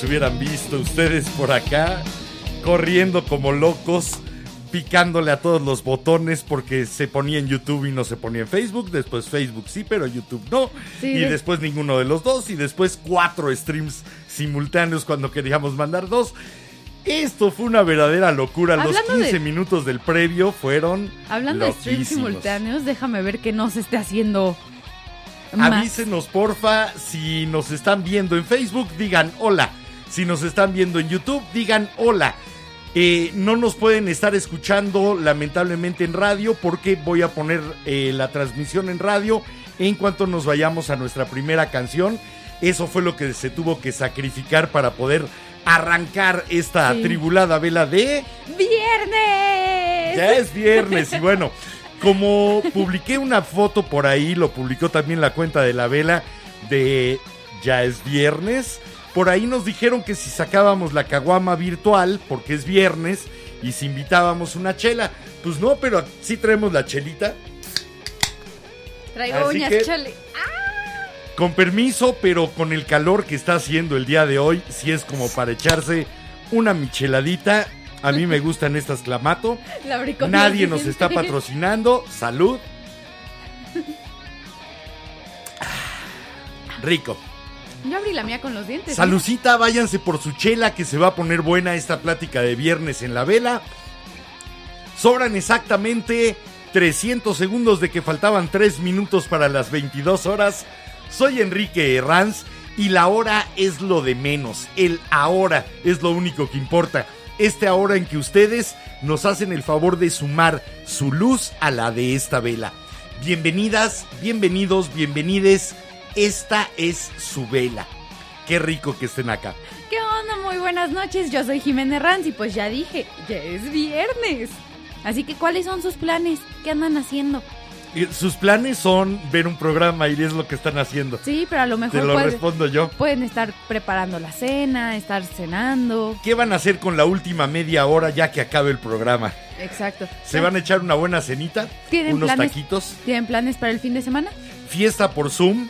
Nos hubieran visto ustedes por acá, corriendo como locos, picándole a todos los botones porque se ponía en YouTube y no se ponía en Facebook, después Facebook sí, pero YouTube no, Sí, y de- después ninguno de los dos, y después cuatro streams simultáneos cuando queríamos mandar dos. Esto fue una verdadera locura. Los Hablando 15 de- minutos del previo fueron. Hablando de streams simultáneos, déjame ver que no se esté haciendo más. Avísenos, porfa, si nos están viendo en Facebook, digan hola. Si nos están viendo en YouTube, digan hola. Eh, no nos pueden estar escuchando lamentablemente en radio porque voy a poner eh, la transmisión en radio en cuanto nos vayamos a nuestra primera canción. Eso fue lo que se tuvo que sacrificar para poder arrancar esta Sí. tribulada vela de... ¡Viernes! Ya es viernes y bueno, como publiqué una foto por ahí, lo publicó también la cuenta de la vela de Ya es viernes. Por ahí nos dijeron que si sacábamos la caguama virtual, porque es viernes, y si invitábamos una chela, pues no, pero sí traemos la chelita. Traigo Así uñas, que- chale. Con permiso, pero con el calor que está haciendo el día de hoy, si es como para echarse una micheladita. A mí me gustan estas clamato. La Nadie nos está patrocinando. Salud. Rico. Yo abrí la mía con los dientes. Salucita, váyanse por su chela que se va a poner buena esta plática de viernes en la vela. Sobran exactamente 300 segundos de que faltaban 3 minutos para las 22 horas. Soy Enrique Herranz y la hora es lo de menos. El ahora es lo único que importa. Este ahora en que ustedes nos hacen el favor de sumar su luz a la de esta vela. Bienvenidas, bienvenidos, bienvenides. Esta es su vela. Qué rico que estén acá. ¿Qué onda? Muy buenas noches. Yo soy Jimena Ranz y pues ya dije, ya es viernes. Así que, ¿cuáles son sus planes? ¿Qué andan haciendo? Sus planes son ver un programa y es lo que están haciendo. Sí, pero a lo Te mejor lo puede- respondo yo. pueden estar preparando la cena, estar cenando. ¿Qué van a hacer con la última media hora ya que acabe el programa? Exacto. ¿Se van a echar una buena cenita? ¿Tienen ¿Unos planes? taquitos? ¿Tienen planes para el fin de semana? ¿Fiesta por Zoom?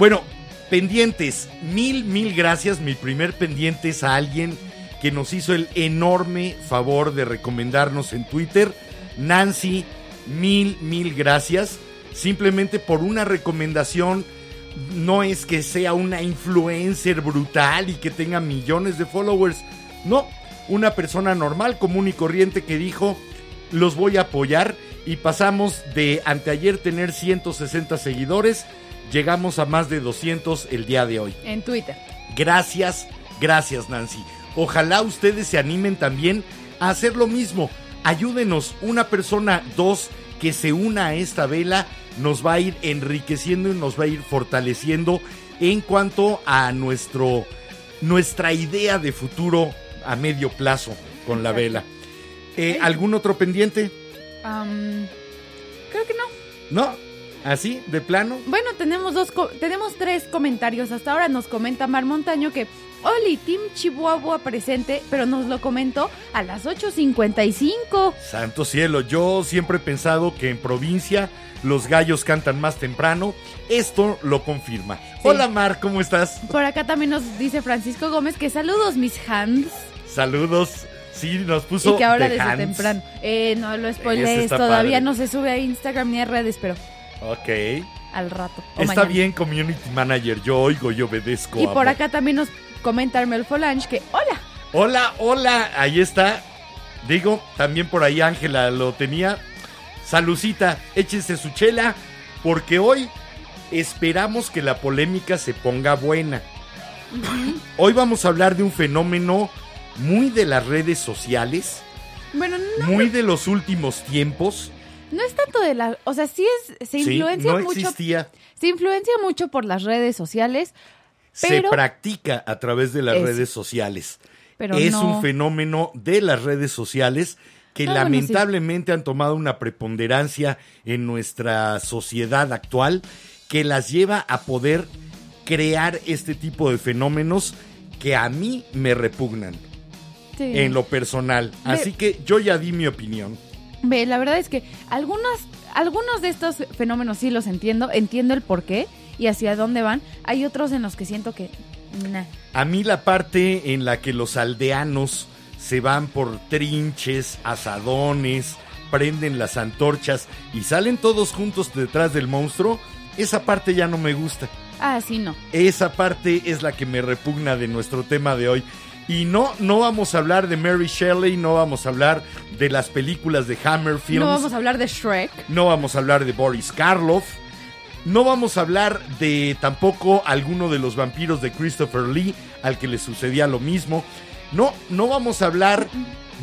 Bueno, pendientes. Mil, mil gracias. Mi primer pendiente es a alguien que nos hizo el enorme favor de recomendarnos en Twitter. Nancy, mil, mil gracias. Simplemente por una recomendación. No es que sea una influencer brutal y que tenga millones de followers. No, una persona normal, común y corriente que dijo, los voy a apoyar y pasamos de anteayer tener 160 seguidores, llegamos a más de 200 el día de hoy. En Twitter. Gracias, gracias Nancy. Ojalá ustedes se animen también a hacer lo mismo. Ayúdenos, una persona, dos, que se una a esta vela, nos va a ir enriqueciendo y nos va a ir fortaleciendo en cuanto a nuestro, nuestra idea de futuro a medio plazo con la vela. Eh, ¿Algún otro pendiente? Creo que no. ¿No? ¿Así? ¿De plano? Bueno, tenemos dos, tenemos tres comentarios. Hasta ahora nos comenta Mar Montaño que Oli, Team Chihuahua presente, pero nos lo comentó a las 8.55. Santo cielo, yo siempre he pensado que en provincia los gallos cantan más temprano. Esto lo confirma. Hola Mar, ¿cómo estás? Por acá también nos dice Francisco Gómez que saludos mis hands Saludos. Sí, nos puso y que ahora desde Hands. temprano. Eh, no lo spoilees, todavía padre. no se sube a Instagram ni a redes, pero Ok. al rato. Está mañana. bien, community manager. Yo oigo, yo obedezco. Y por acá también nos comenta Armel Folange que hola. Hola, hola. Ahí está. Digo, también por ahí Ángela lo tenía. Salucita, échense su chela, porque hoy esperamos que la polémica se ponga buena. Hoy vamos a hablar de un fenómeno muy de las redes sociales, Bueno, no, muy de los últimos tiempos. No es tanto de la... O sea, sí es, se Sí, influencia no mucho... existía. Se influencia mucho por las redes sociales, Se practica a través de las redes sociales. pero es no- un fenómeno de las redes sociales que lamentablemente han tomado una preponderancia en nuestra sociedad actual que las lleva a poder crear este tipo de fenómenos que a mí me repugnan sí. en lo personal. Así que yo ya di mi opinión. Ve, la verdad es que algunos, algunos de estos fenómenos sí los entiendo, entiendo el por qué y hacia dónde van. Hay otros en los que siento que... nah. A mí la parte en la que los aldeanos se van por trinches, asadones, prenden las antorchas y salen todos juntos detrás del monstruo, esa parte ya no me gusta. Ah, sí, no. Esa parte es la que me repugna de nuestro tema de hoy. Y no, no vamos a hablar de Mary Shelley, no vamos a hablar de las películas de Hammer Films, No vamos a hablar de Shrek. no vamos a hablar de Boris Karloff, no vamos a hablar de tampoco alguno de los vampiros de Christopher Lee, al que le sucedía lo mismo. No, no vamos a hablar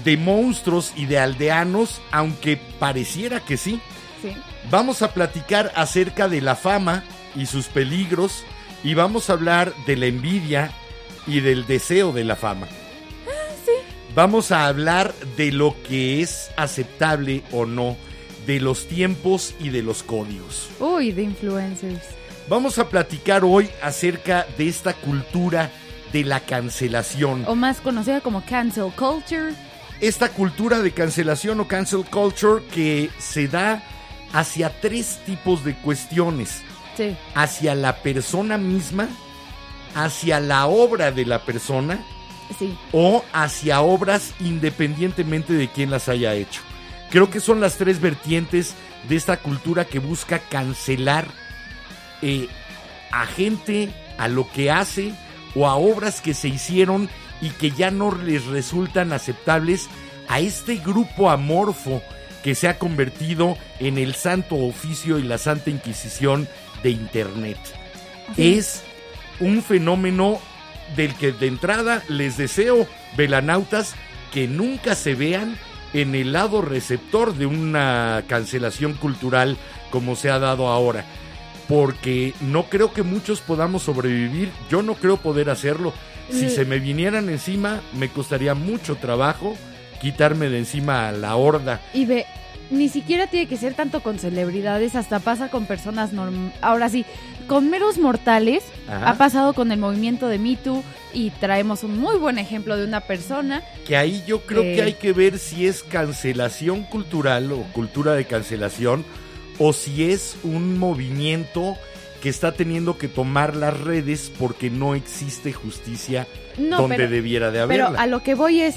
de monstruos y de aldeanos, aunque pareciera que sí. Sí. Vamos a platicar acerca de la fama y sus peligros y vamos a hablar de la envidia y del deseo de la fama. Vamos a hablar de lo que es aceptable o no, de los tiempos y de los códigos. Uy, de influencers. Vamos a platicar hoy acerca de esta cultura de la cancelación. O más conocida como cancel culture. esta cultura de cancelación o cancel culture que se da hacia tres tipos de cuestiones. Sí. Hacia la persona misma, hacia la obra de la persona Sí. o hacia obras independientemente de quién las haya hecho. Creo que son las tres vertientes de esta cultura que busca cancelar eh, a gente, a lo que hace o a obras que se hicieron y que ya no les resultan aceptables a este grupo amorfo que se ha convertido en el santo oficio y la santa inquisición de Internet. Así Es un fenómeno del que de entrada les deseo, velanautas, que nunca se vean en el lado receptor de una cancelación cultural como se ha dado ahora. Porque no creo que muchos podamos sobrevivir, yo no creo poder hacerlo. Si Eh. se me vinieran encima, me costaría mucho trabajo quitarme de encima a la horda. Y ve, ni siquiera tiene que ser tanto con celebridades, hasta pasa con personas norm Ahora sí, con meros mortales, Ajá. ha pasado con el movimiento de Me Too y traemos un muy buen ejemplo de una persona. que ahí yo creo Eh. que hay que ver si es cancelación cultural o cultura de cancelación o si es un movimiento que está teniendo que tomar las redes porque no existe justicia No, donde pero, debiera de pero haberla. a lo que voy es,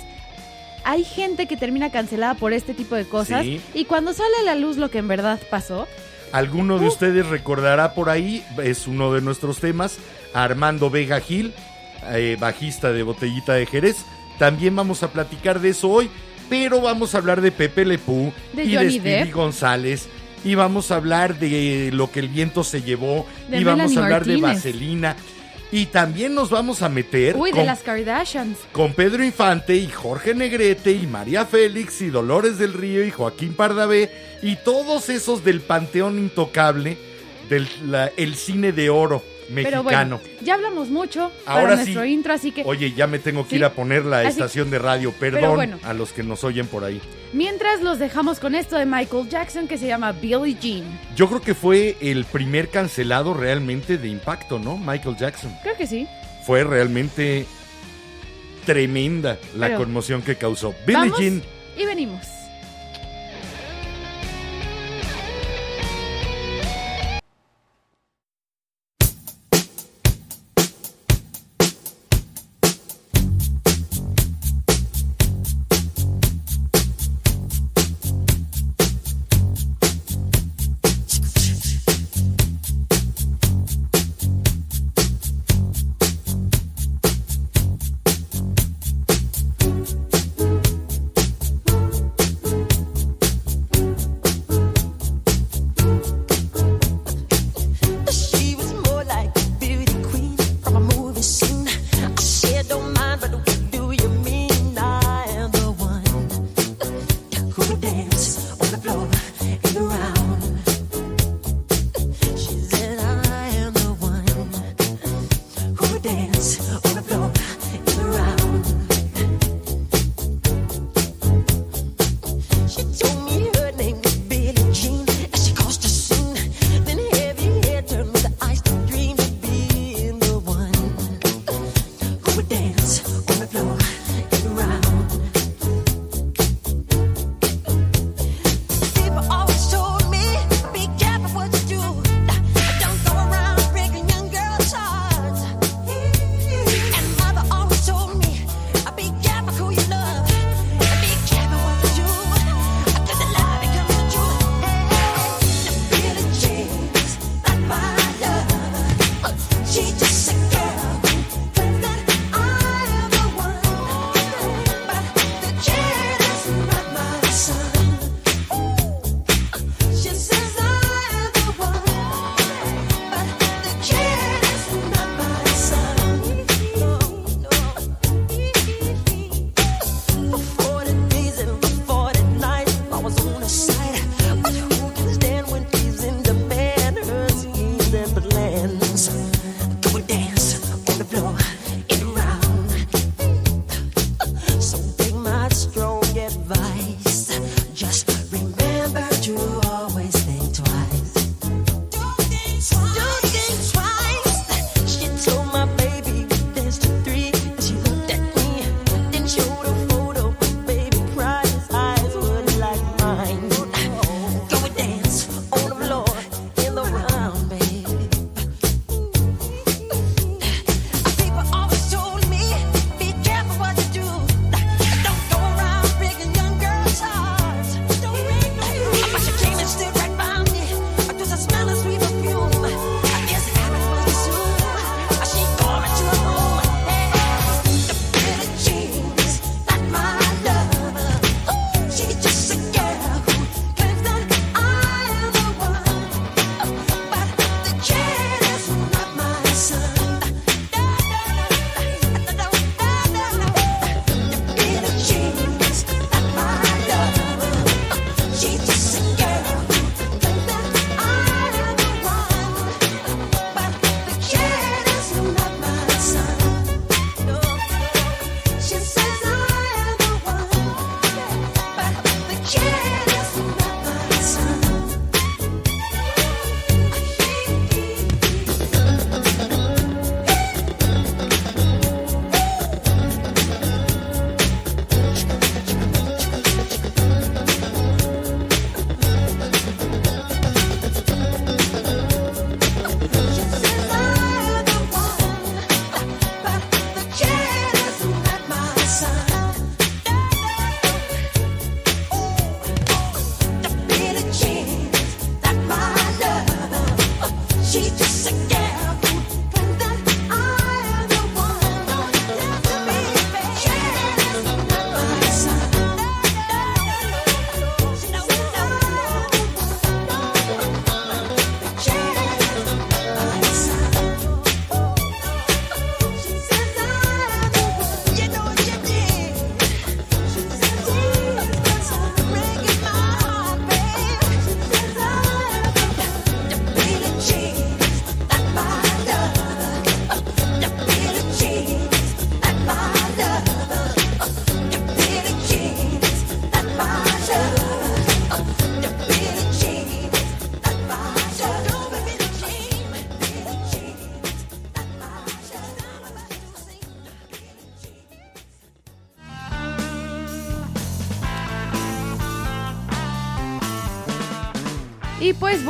hay gente que termina cancelada por este tipo de cosas Sí. y cuando sale a la luz lo que en verdad pasó, Alguno de Uh. ustedes recordará por ahí, es uno de nuestros temas, Armando Vega Gil, eh, bajista de Botellita de Jerez. También vamos a platicar de eso hoy, pero vamos a hablar de Pepe Lepú De y Johnny de Depp. González. Y vamos a hablar de lo que el viento se llevó. De y vamos a hablar de. Vaselina. Y también nos vamos a meter uy, de con, las Kardashians. con Pedro Infante y Jorge Negrete y María Félix y Dolores del Río y Joaquín Pardavé y todos esos del panteón intocable del la- el cine de oro Pero mexicano. bueno, ya hablamos mucho Ahora para sí. nuestro intro, así que Oye, ya me tengo que Sí. ir a poner la Así- estación de radio, perdón bueno. a los que nos oyen por ahí. mientras los dejamos con esto de Michael Jackson que se llama Billie Jean. Yo creo que fue el primer cancelado realmente de impacto, ¿no? Michael Jackson. Creo que sí. Fue realmente tremenda la Pero- conmoción que causó. Billie Jean. y venimos.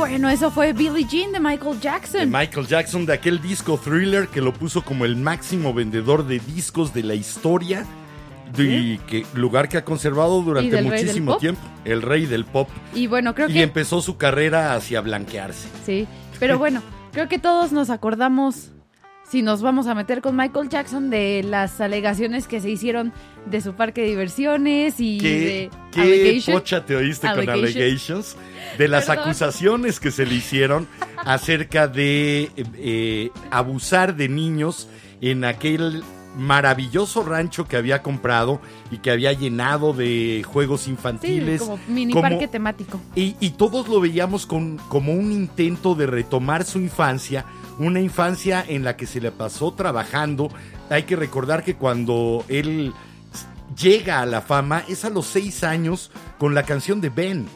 Bueno, eso fue Billie Jean de Michael Jackson. De Michael Jackson, de aquel disco thriller que lo puso como el máximo vendedor de discos de la historia. Y que, lugar que ha conservado durante muchísimo tiempo. El rey del pop. Y bueno, creo que. Y empezó su carrera hacia blanquearse. Sí, pero bueno, creo que todos nos acordamos si nos vamos a meter con Michael Jackson de las alegaciones que se hicieron de su parque de diversiones y ¿Qué, de ¿Qué pocha te oíste con allegations? De las acusaciones que se le hicieron acerca de eh, abusar de niños en aquel maravilloso rancho que había comprado y que había llenado de juegos infantiles. Sí, como mini parque temático. Y, y, todos lo veíamos con, como un intento de retomar su infancia una infancia en la que se le pasó trabajando. Hay que recordar que cuando él llega a la fama es a los seis años con la canción de Ben,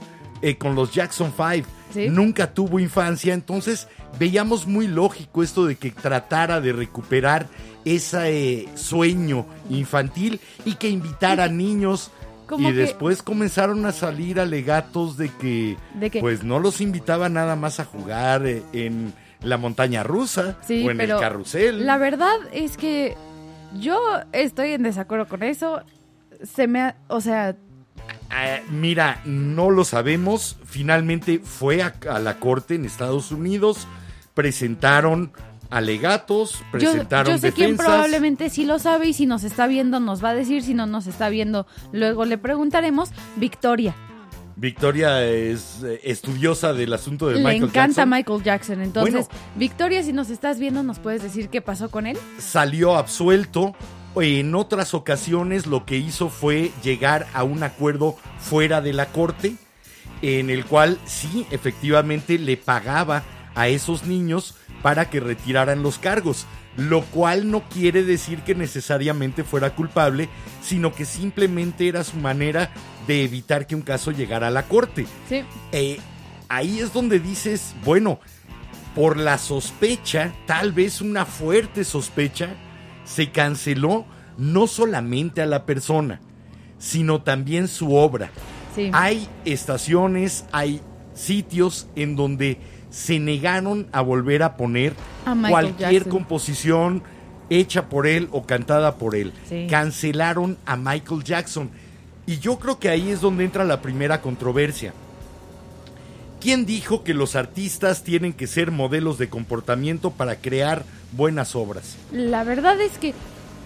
eh, con los Jackson Five. Sí. Nunca tuvo infancia, entonces veíamos muy lógico esto de que tratara de recuperar ese eh, sueño infantil y que invitara a niños. Como Y que- después comenzaron a salir alegatos de que, ¿De qué? pues no los invitaba nada más a jugar eh, en la montaña rusa Sí, o en pero el carrusel. La verdad es que yo estoy en desacuerdo con eso. Se me, ha- o sea, Ah, mira, no lo sabemos. Finalmente fue a, a la corte en Estados Unidos, presentaron alegatos, yo, presentaron yo sé quién probablemente sí lo sabe y si nos está viendo nos va a decir, si no nos está viendo luego le preguntaremos. Victoria, Victoria es eh, estudiosa del asunto de le Michael encanta Jackson. Michael Jackson. Entonces, Bueno. Victoria, si nos estás viendo, ¿nos puedes decir qué pasó con él? Salió absuelto. En otras ocasiones lo que hizo fue llegar a un acuerdo fuera de la corte, en el cual sí, efectivamente le pagaba a esos niños para que retiraran los cargos, lo cual no quiere decir que necesariamente fuera culpable, sino que simplemente era su manera de evitar que un caso llegara a la corte. Sí. Eh, ahí es donde dices, bueno, por la sospecha, tal vez una fuerte sospecha, se canceló no solamente a la persona, sino también su obra. Sí. Hay estaciones, hay sitios en donde se negaron a volver a poner A cualquier Jackson. composición hecha por él o cantada por él. Sí. Cancelaron a Michael Jackson. Y yo creo que ahí es donde entra la primera controversia. ¿Quién dijo que los artistas tienen que ser modelos de comportamiento para crear buenas obras? La verdad es que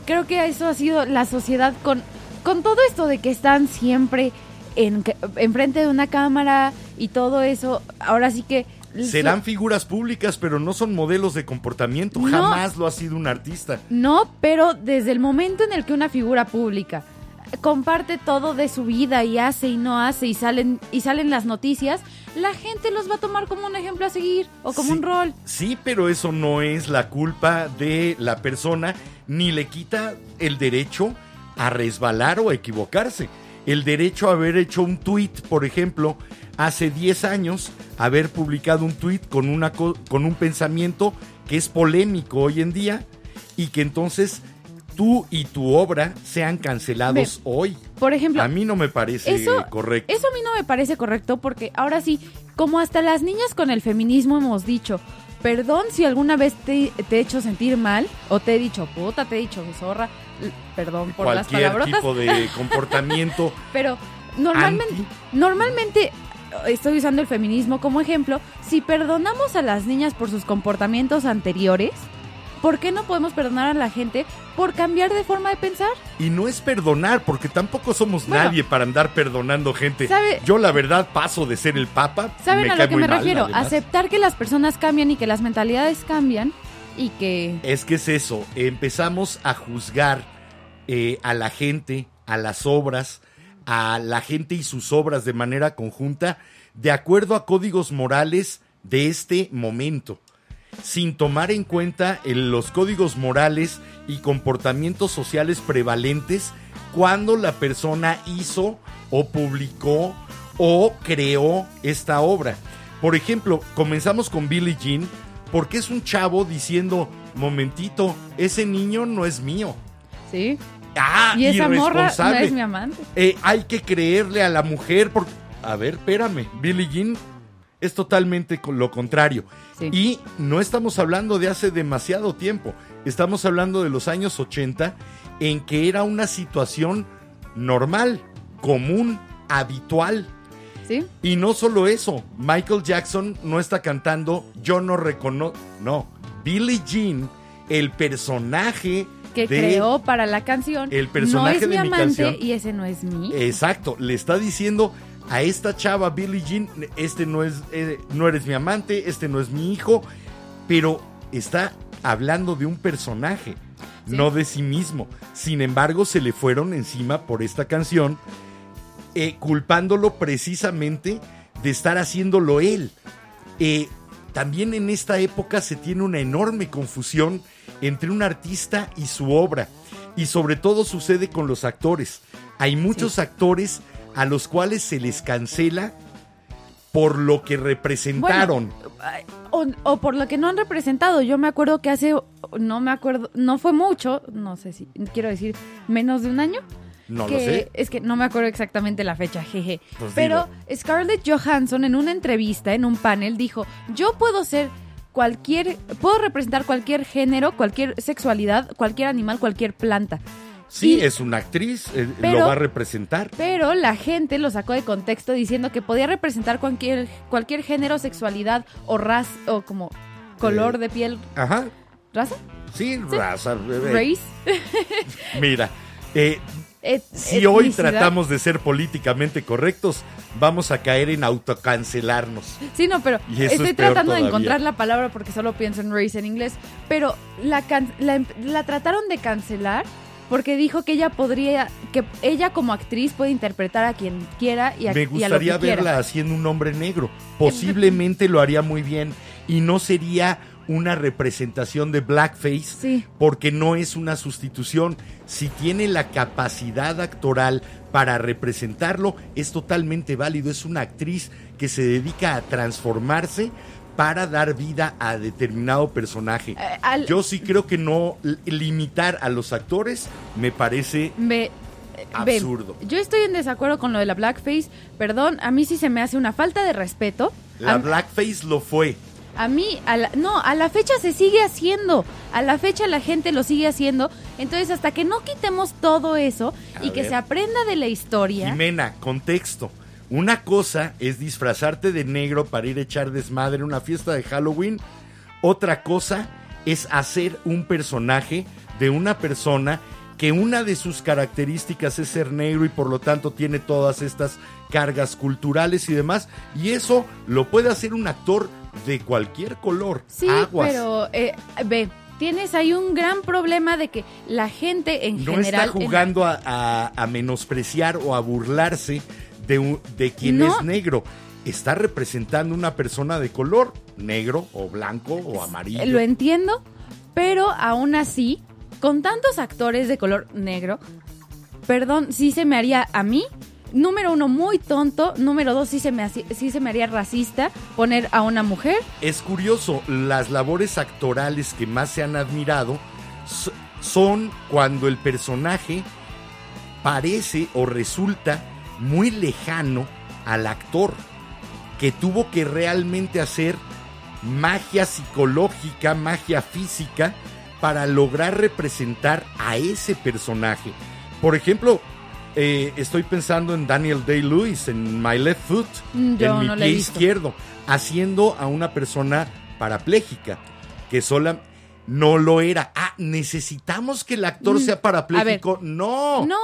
creo que eso ha sido la sociedad con, con todo esto de que están siempre en, enfrente de una cámara y todo eso. Ahora sí que... Serán figuras públicas, pero no son modelos de comportamiento. No. Jamás lo ha sido un artista. No, pero desde el momento en el que una figura pública comparte todo de su vida y hace y no hace y salen y salen las noticias, la gente los va a tomar como un ejemplo a seguir o como Sí, un rol. Sí, pero eso no es la culpa de la persona, ni le quita el derecho a resbalar o a equivocarse. El derecho a haber hecho un tweet, por ejemplo, hace 10 años, haber publicado un tweet con, una, co- con un pensamiento que es polémico hoy en día y que entonces tú y tu obra sean cancelados Ve, hoy. Por ejemplo, A mí no me parece eso, correcto. eso a mí no me parece correcto porque ahora sí, como hasta las niñas con el feminismo hemos dicho, perdón si alguna vez te, te he hecho sentir mal o te he dicho puta, te he dicho zorra, perdón por las Cualquier palabrotas, tipo de comportamiento pero normalmente, anti. normalmente estoy usando el feminismo como ejemplo, si perdonamos a las niñas por sus comportamientos anteriores, ¿por qué no podemos perdonar a la gente por cambiar de forma de pensar? Y no es perdonar, porque tampoco somos Bueno. nadie para andar perdonando gente. ¿Sabe- Yo la verdad paso de ser el papa. ¿Saben me a lo que me mal, refiero? además. Aceptar que las personas cambian y que las mentalidades cambian y que... Es que es eso, empezamos a juzgar eh, a la gente, a las obras, a la gente y sus obras de manera conjunta, de acuerdo a códigos morales de este momento, sin tomar en cuenta el- los códigos morales y comportamientos sociales prevalentes cuando la persona hizo o publicó o creó esta obra. Por ejemplo, comenzamos con Billie Jean porque es un chavo diciendo, momentito, ese niño no es mío. Sí. Ah, Y esa morra no es mi amante. Eh, hay que creerle a la mujer porque... A ver, espérame, Billie Jean es totalmente lo contrario. Sí. Y no estamos hablando de hace demasiado tiempo, estamos hablando de los años 80 en que era una situación normal, común, habitual. Sí. Y no solo eso, Michael Jackson no está cantando Yo no reconozco, no, Billie Jean, el personaje Que de- creó para la canción. El personaje no es de mi mi amante canción. y ese no es mí. Exacto, le está diciendo a esta chava Billie Jean, este no es, eh, no eres mi amante, este no es mi hijo, pero está hablando de un personaje, Sí. no de sí mismo. Sin embargo, se le fueron encima por esta canción, eh, culpándolo precisamente de estar haciéndolo él. Eh, también en esta época se tiene una enorme confusión entre un artista y su obra. Y sobre todo sucede con los actores. Hay muchos actores a los cuales se les cancela por lo que representaron. O, o por lo que no han representado. Yo me acuerdo que hace, no me acuerdo, no fue mucho, no sé si, quiero decir, menos de un año. no que lo sé. Es que no me acuerdo exactamente la fecha, jeje. Pues Pero. Scarlett Johansson en una entrevista, en un panel, dijo, yo puedo ser cualquier, puedo representar cualquier género, cualquier sexualidad, cualquier animal, cualquier planta. Sí, Y- es una actriz, eh, Pero- lo va a representar. Pero la gente lo sacó de contexto diciendo que podía representar cualquier, cualquier género, sexualidad o raza, o como color Eh, de piel, Ajá, raza, sí, raza. bebé. race. Mira, eh, et- si hoy tratamos de ser políticamente correctos, vamos a caer en autocancelarnos. Sí, no, pero estoy es tratando de encontrar la palabra porque solo pienso en race en inglés. Pero la, can- la, em- la trataron de cancelar porque dijo que ella podría, que ella como actriz puede interpretar a quien quiera y a, Me y a lo gustaría quiera. verla haciendo un hombre negro. Posiblemente lo haría muy bien y no sería una representación de blackface Sí. porque no es una sustitución. Si tiene la capacidad actoral para representarlo, es totalmente válido. Es una actriz que se dedica a transformarse para dar vida a determinado personaje. Eh, al- Yo sí creo que no limitar a los actores me parece eh, Absurdo. yo estoy en desacuerdo con lo de la blackface. Perdón, a mí sí se me hace una falta de respeto. la a, blackface lo fue. a mí, a la- no, a la fecha se sigue haciendo. A la fecha la gente lo sigue haciendo. Entonces, hasta que no quitemos todo eso A y que se aprenda de la historia. Jimena, contexto. Una cosa es disfrazarte de negro para ir a echar desmadre en una fiesta de Halloween. Otra cosa es hacer un personaje de una persona que una de sus características es ser negro y por lo tanto tiene todas estas cargas culturales y demás. Y eso lo puede hacer un actor de cualquier color. Sí, Aguas. pero eh, ve, tienes ahí un gran problema de que la gente en no general... está en- jugando a, a- a menospreciar o a burlarse de, un- de quien No. es negro. Está representando una persona de color negro o blanco o amarillo. Lo entiendo, pero aún así, con tantos actores de color negro, perdón, sí se me haría a mí, número uno, muy tonto, número dos, sí se me, sí se me haría racista poner a una mujer. Es curioso, las labores actorales que más se han admirado so- son cuando el personaje parece o resulta muy lejano al actor, que tuvo que realmente hacer magia psicológica, magia física, para lograr representar a ese personaje. Por ejemplo, eh, estoy pensando en Daniel Day-Lewis, en My Left Foot, Mm, yo en mi no pie izquierdo, haciendo a una persona parapléjica, que sola no lo era. Ah, necesitamos que el actor Mm, sea parapléjico. No. No,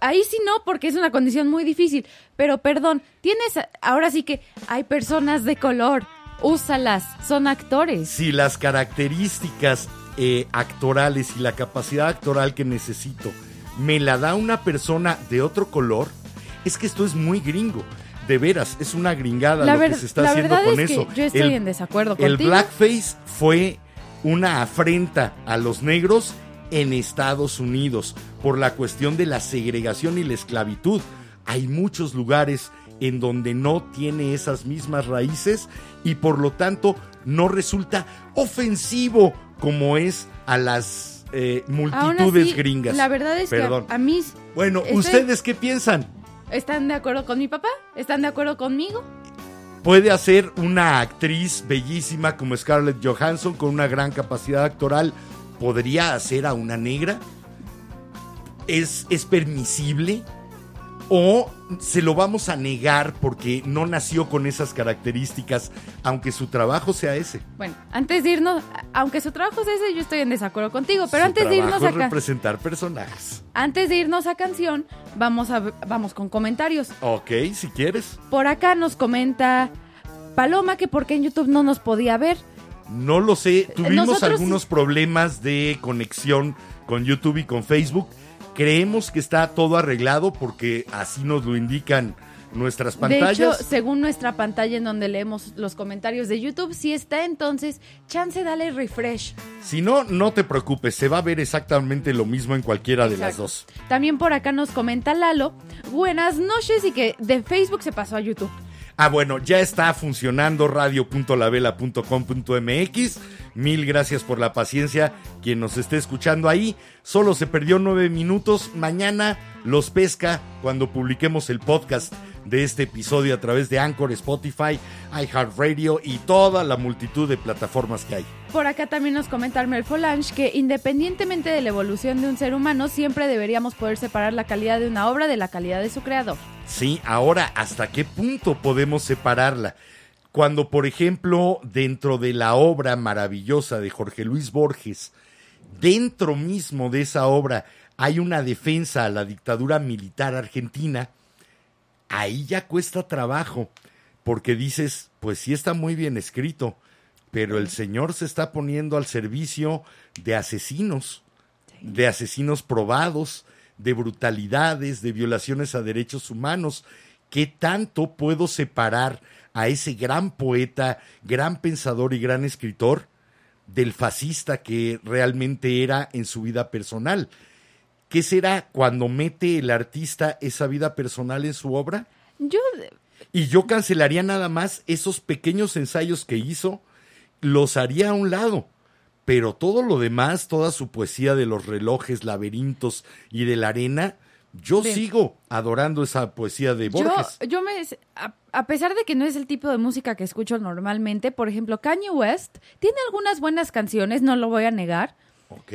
ahí sí no, porque es una condición muy difícil. Pero perdón, tienes, ahora sí que hay personas de color, úsalas, son actores. Si las características eh, actorales y la capacidad actoral que necesito me la da una persona de otro color, es que esto es muy gringo. De veras, es una gringada La, lo que se está haciendo con es eso. yo estoy El- en desacuerdo El contigo. blackface fue una afrenta a los negros en Estados Unidos por la cuestión de la segregación y la esclavitud. Hay muchos lugares en donde no tiene esas mismas raíces y por lo tanto no resulta ofensivo como es a las eh, multitudes así, gringas. La verdad es Perdón. que a mí Bueno, estoy- ¿ustedes qué piensan? están de acuerdo con mi papá, están de acuerdo conmigo. Puede hacer una actriz bellísima como Scarlett Johansson con una gran capacidad actoral. ¿Podría hacer a una negra? ¿Es, es permisible? ¿O se lo vamos a negar porque no nació con esas características, aunque su trabajo sea ese? Bueno, antes de irnos, aunque su trabajo es ese, yo estoy en desacuerdo contigo, pero Su antes de irnos acá, representar personajes. antes de irnos a canción, vamos a vamos con comentarios. Ok, si quieres. Por acá nos comenta Paloma que porque en YouTube no nos podía ver. No lo sé, tuvimos nosotros algunos problemas de conexión con YouTube y con Facebook. Creemos que está todo arreglado porque así nos lo indican nuestras De pantallas. hecho, según nuestra pantalla en donde leemos los comentarios de YouTube, si está entonces, chance dale refresh. Si no, no te preocupes, se va a ver exactamente lo mismo en cualquiera de las dos. También por acá nos comenta Lalo, buenas noches y que de Facebook se pasó a YouTube. Ah, bueno, ya está funcionando radio.lavela.com.mx. Mil gracias por la paciencia. Quien nos esté escuchando ahí, solo se perdió nueve minutos. Mañana los pesca cuando publiquemos el podcast de este episodio a través de Anchor, Spotify, iHeartRadio y toda la multitud de plataformas que hay. Por acá también nos comenta Armel Folange que independientemente de la evolución de un ser humano, siempre deberíamos poder separar la calidad de una obra de la calidad de su creador. Sí, ahora, ¿hasta qué punto podemos separarla? Cuando, por ejemplo, dentro de la obra maravillosa de Jorge Luis Borges, dentro mismo de esa obra hay una defensa a la dictadura militar argentina, ahí ya cuesta trabajo, porque dices, pues sí está muy bien escrito, pero el señor se está poniendo al servicio de asesinos, de asesinos probados, de brutalidades, de violaciones a derechos humanos. ¿Qué tanto puedo separar a ese gran poeta, gran pensador y gran escritor del fascista que realmente era en su vida personal? ¿Qué será cuando mete el artista esa vida personal en su obra? Yo, Y yo cancelaría nada más esos pequeños ensayos que hizo, los haría a un lado. Pero todo lo demás, toda su poesía de los relojes, laberintos y de la arena, yo Bien. sigo adorando esa poesía de yo, Borges. yo me... A, a pesar de que no es el tipo de música que escucho normalmente, por ejemplo, Kanye West tiene algunas buenas canciones, no lo voy a negar. Ok.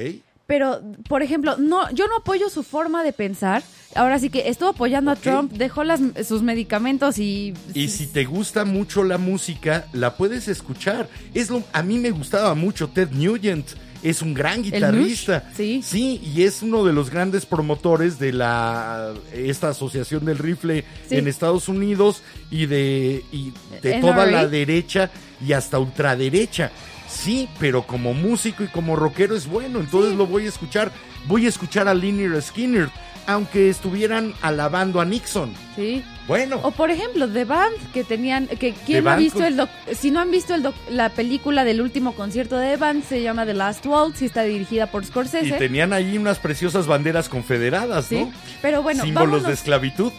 Pero, por ejemplo, no, yo no apoyo su forma de pensar. Ahora sí que estuvo apoyando a Trump, dejó las, sus medicamentos y... Y si te gusta mucho la música, la puedes escuchar. Es lo, a mí me gustaba mucho Ted Nugent. Es un gran guitarrista. Nush, sí. Sí, y es uno de los grandes promotores de la esta asociación del rifle Sí. en Estados Unidos y de, y de NRA. toda la derecha y hasta ultraderecha. Sí, pero como músico y como rockero es bueno, entonces Sí. lo voy a escuchar. Voy a escuchar a Lynyrd Skinner, aunque estuvieran alabando a Nixon. Sí. Bueno. O por ejemplo, The Band, que tenían, que quién no ha visto el doc- si no han visto el doc- la película del último concierto de The Band, se llama The Last Waltz y está dirigida por Y Scorsese. tenían ahí unas preciosas banderas confederadas, Sí. ¿no? Pero bueno, Símbolos vámonos. de esclavitud.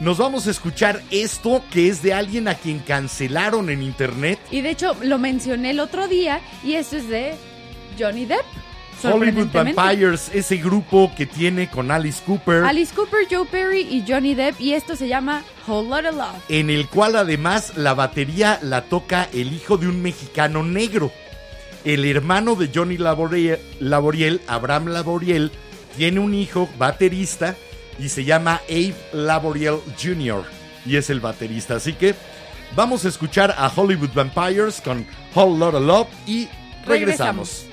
Nos vamos a escuchar esto que es de alguien a quien cancelaron en internet. Y de hecho lo mencioné el otro día y esto es de Johnny Depp. Hollywood. Vampires, ese grupo que tiene con Alice Cooper, Alice Cooper, Joe Perry y Johnny Depp y esto se llama Whole Lotta Love. en el cual además la batería la toca el hijo de un mexicano negro. El hermano de Johnny Laboriel, Laboriel, Abraham Laboriel, tiene un hijo baterista y se llama Abe Laboriel Jr. y es el baterista. Así que vamos a escuchar a Hollywood Vampires con Whole Lotta Love y regresamos. Regresamos.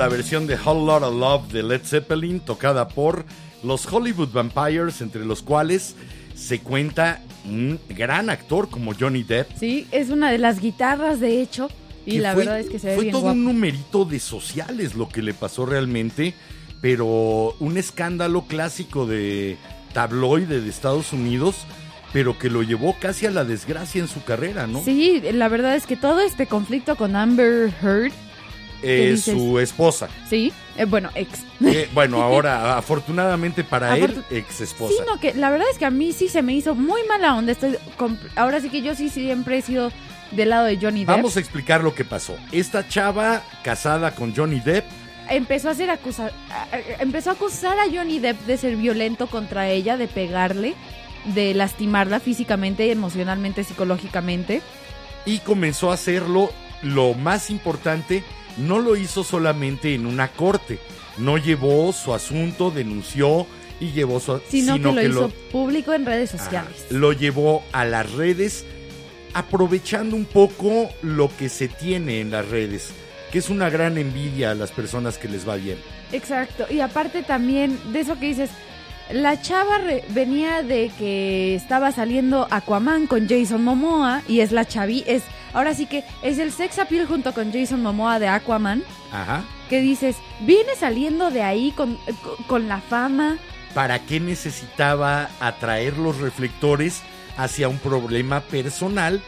La versión de Whole Lotta Love de Led Zeppelin, tocada por los Hollywood Vampires, entre los cuales se cuenta un gran actor como Johnny Depp. Sí, es una de las guitarras, de hecho. Y la fue- verdad es que se ve Fue bien todo guapo. un numerito de sociales lo que le pasó realmente, pero un escándalo clásico de tabloide de Estados Unidos, pero que lo llevó casi a la desgracia en su carrera, ¿no? Sí, la verdad es que todo este conflicto con Amber Heard, Eh, su esposa. sí, eh, bueno, ex. Eh, bueno, ahora, afortunadamente para él, ex Sí, esposa. no, que la verdad es que a mí sí se me hizo muy mala onda. Estoy ahora sí que yo sí siempre he sido del lado de Johnny Depp. Vamos a explicar lo que pasó. Esta chava casada con Johnny Depp, Empezó a hacer acusa- a- a- empezó a acusar a Johnny Depp de ser violento contra ella, de pegarle, de lastimarla físicamente, emocionalmente, psicológicamente. y comenzó a hacerlo. Lo más importante, no lo hizo solamente en una corte. No llevó su asunto, denunció y llevó su Sino, que lo hizo lo- público en redes sociales. lo llevó a las redes, aprovechando un poco lo que se tiene en las redes, que es una gran envidia a las personas que les va bien. Exacto. Y aparte también de eso que dices, la chava re- venía de que estaba saliendo Aquaman con Jason Momoa y es la chavi, es ahora sí que es el sex appeal junto con Jason Momoa de Aquaman, Ajá. que dices, viene saliendo de ahí con, con- con la fama. ¿Para qué necesitaba atraer los reflectores hacia un problema personal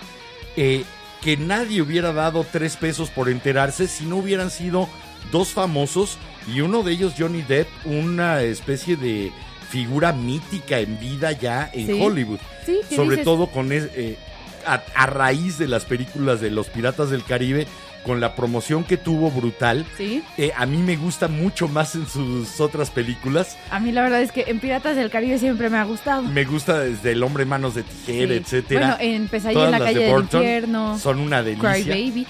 eh, que nadie hubiera dado tres pesos por enterarse si no hubieran sido dos famosos y uno de ellos Johnny Depp, una especie de figura mítica en vida ya en Sí. Hollywood, Sí, sobre dices, todo con es- eh, a, a raíz de las películas de los Piratas del Caribe, con la promoción que tuvo brutal. Sí, eh, a mí me gusta mucho más en sus otras películas. a mí la verdad es que en Piratas del Caribe siempre me ha gustado. Me gusta desde El hombre manos de tijera, Sí. etcétera. Bueno, en Pesadilla en la calle de del Burton infierno. Son una delicia. Cry Baby.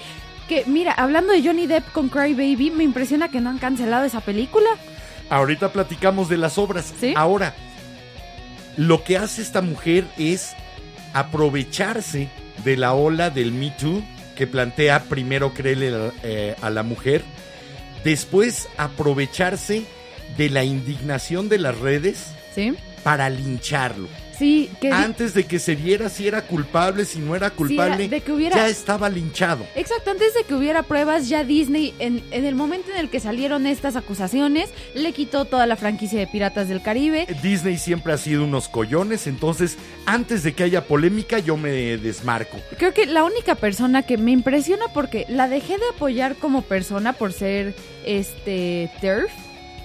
Que mira, hablando de Johnny Depp con Cry Baby, me impresiona que no han cancelado esa película. Ahorita platicamos de las obras. ¿Sí? Ahora, lo que hace esta mujer es aprovecharse de la ola del Me Too que plantea primero créele eh, a la mujer, después aprovecharse de la indignación de las redes ¿Sí? para lincharlo. Sí, que Antes de que se viera si era culpable, si no era culpable, de que hubiera- ya estaba linchado. Exacto, antes de que hubiera pruebas, ya Disney, en, en el momento en el que salieron estas acusaciones, le quitó toda la franquicia de Piratas del Caribe. Disney siempre ha sido unos collones, entonces antes de que haya polémica yo me desmarco. Creo que la única persona que me impresiona porque la dejé de apoyar como persona por ser este TERF.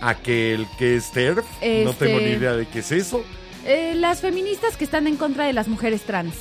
Aquel que es TERF, no Este- tengo ni idea de qué es eso. Eh, las feministas que están en contra de las mujeres trans.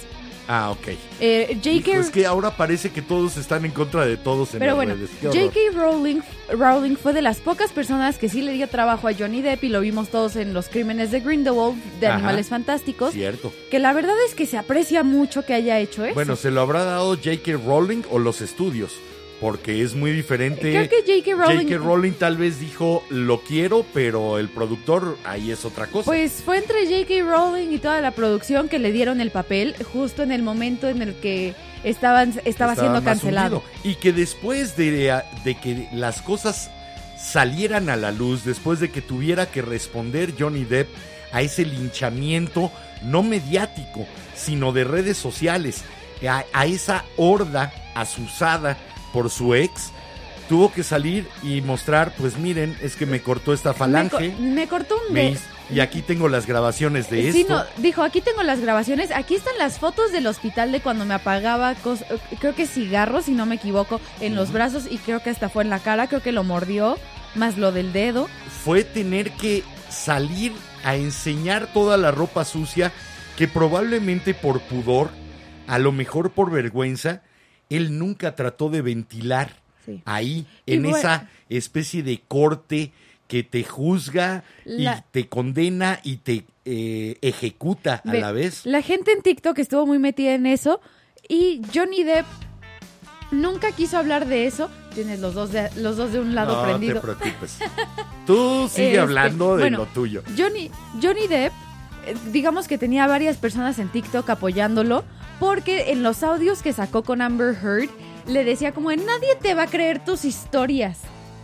Ah, ok. Eh, J.K. es que ahora parece que todos están en contra de todos en Pero las bueno, redes. J.K. Rowling, Rowling fue de las pocas personas que sí le dio trabajo a Johnny Depp y lo vimos todos en los crímenes de Grindelwald de Ajá. Animales Fantásticos. Cierto. Que la verdad es que se aprecia mucho que haya hecho eso. Bueno, ¿se lo habrá dado J.K. Rowling o los estudios? Porque es muy diferente. Creo que J.K. Rowling. J.K. Rowling tal vez dijo lo quiero, pero el productor ahí es otra cosa. Pues fue entre J.K. Rowling y toda la producción que le dieron el papel justo en el momento en el que estaban, estaba, siendo cancelado. hundido. Y que después de, de que las cosas salieran a la luz, después de que tuviera que responder Johnny Depp a ese linchamiento no mediático, sino de redes sociales, a, a esa horda asusada por su ex, tuvo que salir y mostrar, pues miren, es que me cortó esta Me, falange. co- me cortó un me de- hizo- y aquí tengo las grabaciones de Sí, esto. no, dijo, aquí tengo las grabaciones, aquí están las fotos del hospital de cuando me apagaba, creo que cigarros, si no me equivoco, en los brazos y creo que hasta fue en la cara, creo que lo mordió, más lo del dedo. fue tener que salir a enseñar toda la ropa sucia que probablemente por pudor, a lo mejor por vergüenza, él nunca trató de ventilar Sí. ahí, Y en bueno- esa especie de corte que te juzga La- y te condena y te eh, ejecuta a Ve, la vez. La gente en TikTok estuvo muy metida en eso y Johnny Depp nunca quiso hablar de eso. Tienes los dos de, los dos de un lado no prendido. te preocupes. Tú sigue Este, hablando de bueno, lo tuyo. Johnny, Johnny Depp, eh, digamos que tenía varias personas en TikTok apoyándolo porque en los audios que sacó con Amber Heard le decía como nadie te va a creer tus historias.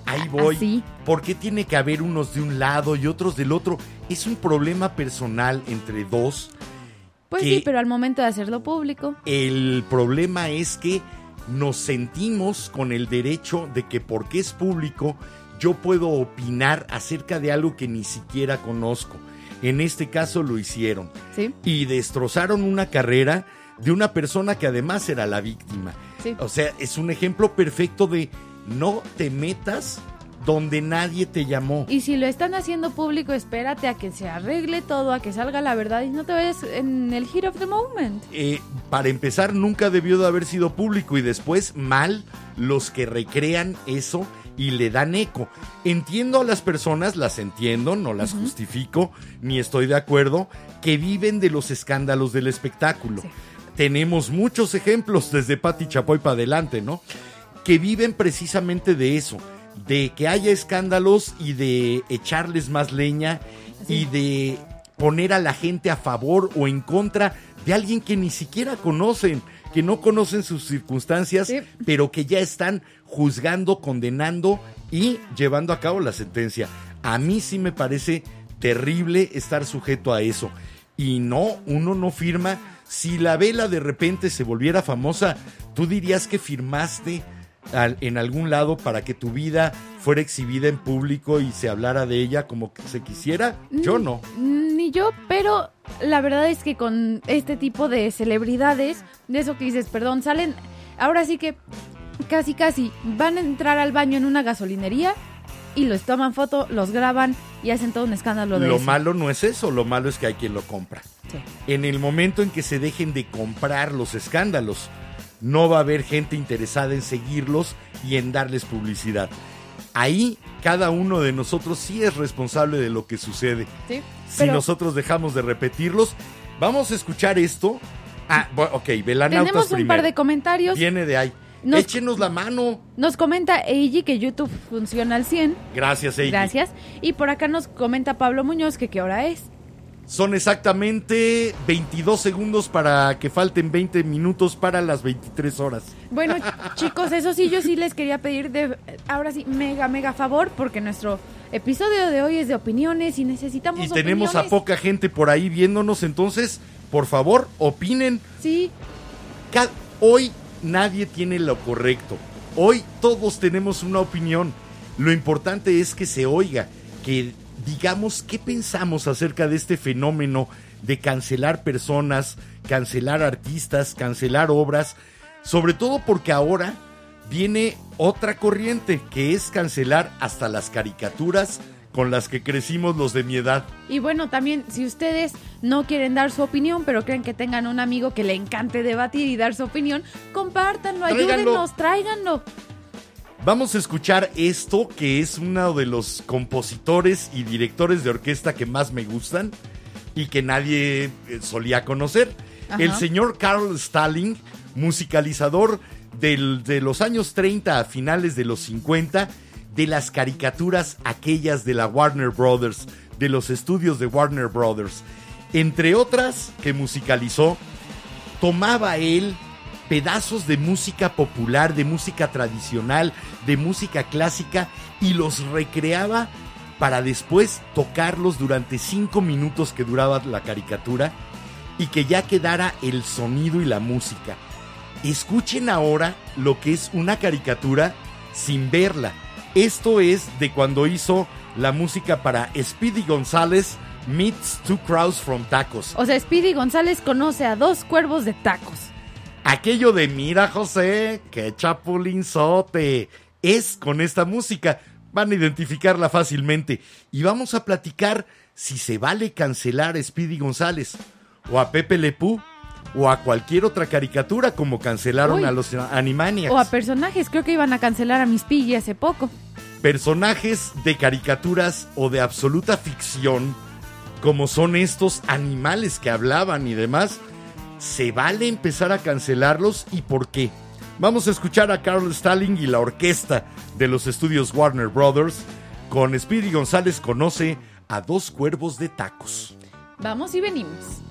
ahí voy. Así. ¿Por qué tiene que haber unos de un lado y otros del otro? Es un problema personal entre dos. Pues sí, pero al momento de hacerlo público. El problema es que nos sentimos con el derecho de que porque es público yo puedo opinar acerca de algo que ni siquiera conozco. En este caso lo hicieron Sí. y destrozaron una carrera de una persona que además era la víctima. Sí. O sea, es un ejemplo perfecto de no te metas donde nadie te llamó. Y si lo están haciendo público, espérate a que se arregle todo, a que salga la verdad y no te vayas en el heat of the moment. Eh, para empezar, nunca debió de haber sido público y después mal los que recrean eso y le dan eco. Entiendo a las personas, las entiendo, no las justifico, ni estoy de acuerdo, que viven de los escándalos del espectáculo. Sí. Tenemos muchos ejemplos desde Pati Chapoy para adelante, ¿no? Que viven precisamente de eso, de que haya escándalos y de echarles más leña y de poner a la gente a favor o en contra de alguien que ni siquiera conocen, que no conocen sus circunstancias, Sí. pero que ya están juzgando, condenando y llevando a cabo la sentencia. A mí sí me parece terrible estar sujeto a eso. Y no, uno no firma. Si la vela de repente se volviera famosa, ¿tú dirías que firmaste al- en algún lado para que tu vida fuera exhibida en público y se hablara de ella como se quisiera? Yo no. Mm, Ni yo, pero la verdad es que con este tipo de celebridades, de eso que dices, perdón, salen, ahora sí que casi casi van a entrar al baño en una gasolinería y los toman foto, los graban y hacen todo un escándalo de Lo eso. malo no es eso, lo malo es que hay quien lo compra. Sí. En el momento en que se dejen de comprar los escándalos, no va a haber gente interesada en seguirlos y en darles publicidad. Ahí cada uno de nosotros sí es responsable de lo que sucede. Sí, Si pero nosotros dejamos de repetirlos, vamos a escuchar esto. Ah, ok, Velanautas tenemos un primero. par de comentarios. Viene de ahí. Nos- Échenos la mano. Nos comenta Eiji que YouTube funciona al 100. Gracias, Eiji. Gracias. Y por acá nos comenta Pablo Muñoz que qué hora es. Son exactamente 22 segundos para que falten 20 minutos para las 23 horas. Bueno, chicos, eso sí, yo sí les quería pedir de ahora sí, mega, mega favor, porque nuestro episodio de hoy es de opiniones y necesitamos Y tenemos a poca gente por ahí viéndonos, entonces, por favor, opinen. Sí, Hoy nadie tiene lo correcto. Hoy todos tenemos una opinión. Lo importante es que se oiga, que digamos qué pensamos acerca de este fenómeno de cancelar personas, cancelar artistas, cancelar obras, sobre todo porque ahora viene otra corriente que es cancelar hasta las caricaturas con las que crecimos los de mi edad. y bueno, también si ustedes no quieren dar su opinión, pero creen que tengan un amigo que le encante debatir y dar su opinión, compártanlo, Tráiganlo. ayúdenos, tráiganlo. Vamos a escuchar esto, que es uno de los compositores y directores de orquesta que más me gustan y que nadie eh, solía conocer. Ajá. El señor Carl Stalling, musicalizador del- de los años 30 a finales de los 50, de las caricaturas aquellas de la Warner Brothers, de los estudios de Warner Brothers. Entre otras que musicalizó, tomaba él pedazos de música popular, de música tradicional, de música clásica y los recreaba para después tocarlos durante cinco minutos que duraba la caricatura y que ya quedara el sonido y la música. Escuchen ahora lo que es una caricatura sin verla. Esto es de cuando hizo la música para Speedy González Meets Two Crows from Tacos. O sea, Speedy González conoce a dos cuervos de tacos. Aquello de mira José, qué chapulinzote. Es con esta música. Van a identificarla fácilmente. Y vamos a platicar si se vale cancelar a Speedy González. O a Pepe Lepú. O a cualquier otra caricatura como cancelaron Uy. a los Animaniacs. O a personajes, creo que iban a cancelar a Miss Piggy hace poco. personajes de caricaturas o de absoluta ficción, como son estos animales que hablaban y demás, ¿se vale empezar a cancelarlos y por qué? Vamos a escuchar a Carl Stalling y la orquesta de los estudios Warner Brothers. Con Speedy González conoce a dos cuervos de tacos. Vamos y venimos.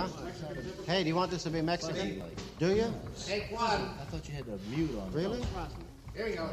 Huh? Hey, do you want this to be Mexican? Do you? Take one. I thought you had the mute on. Really? Here you go.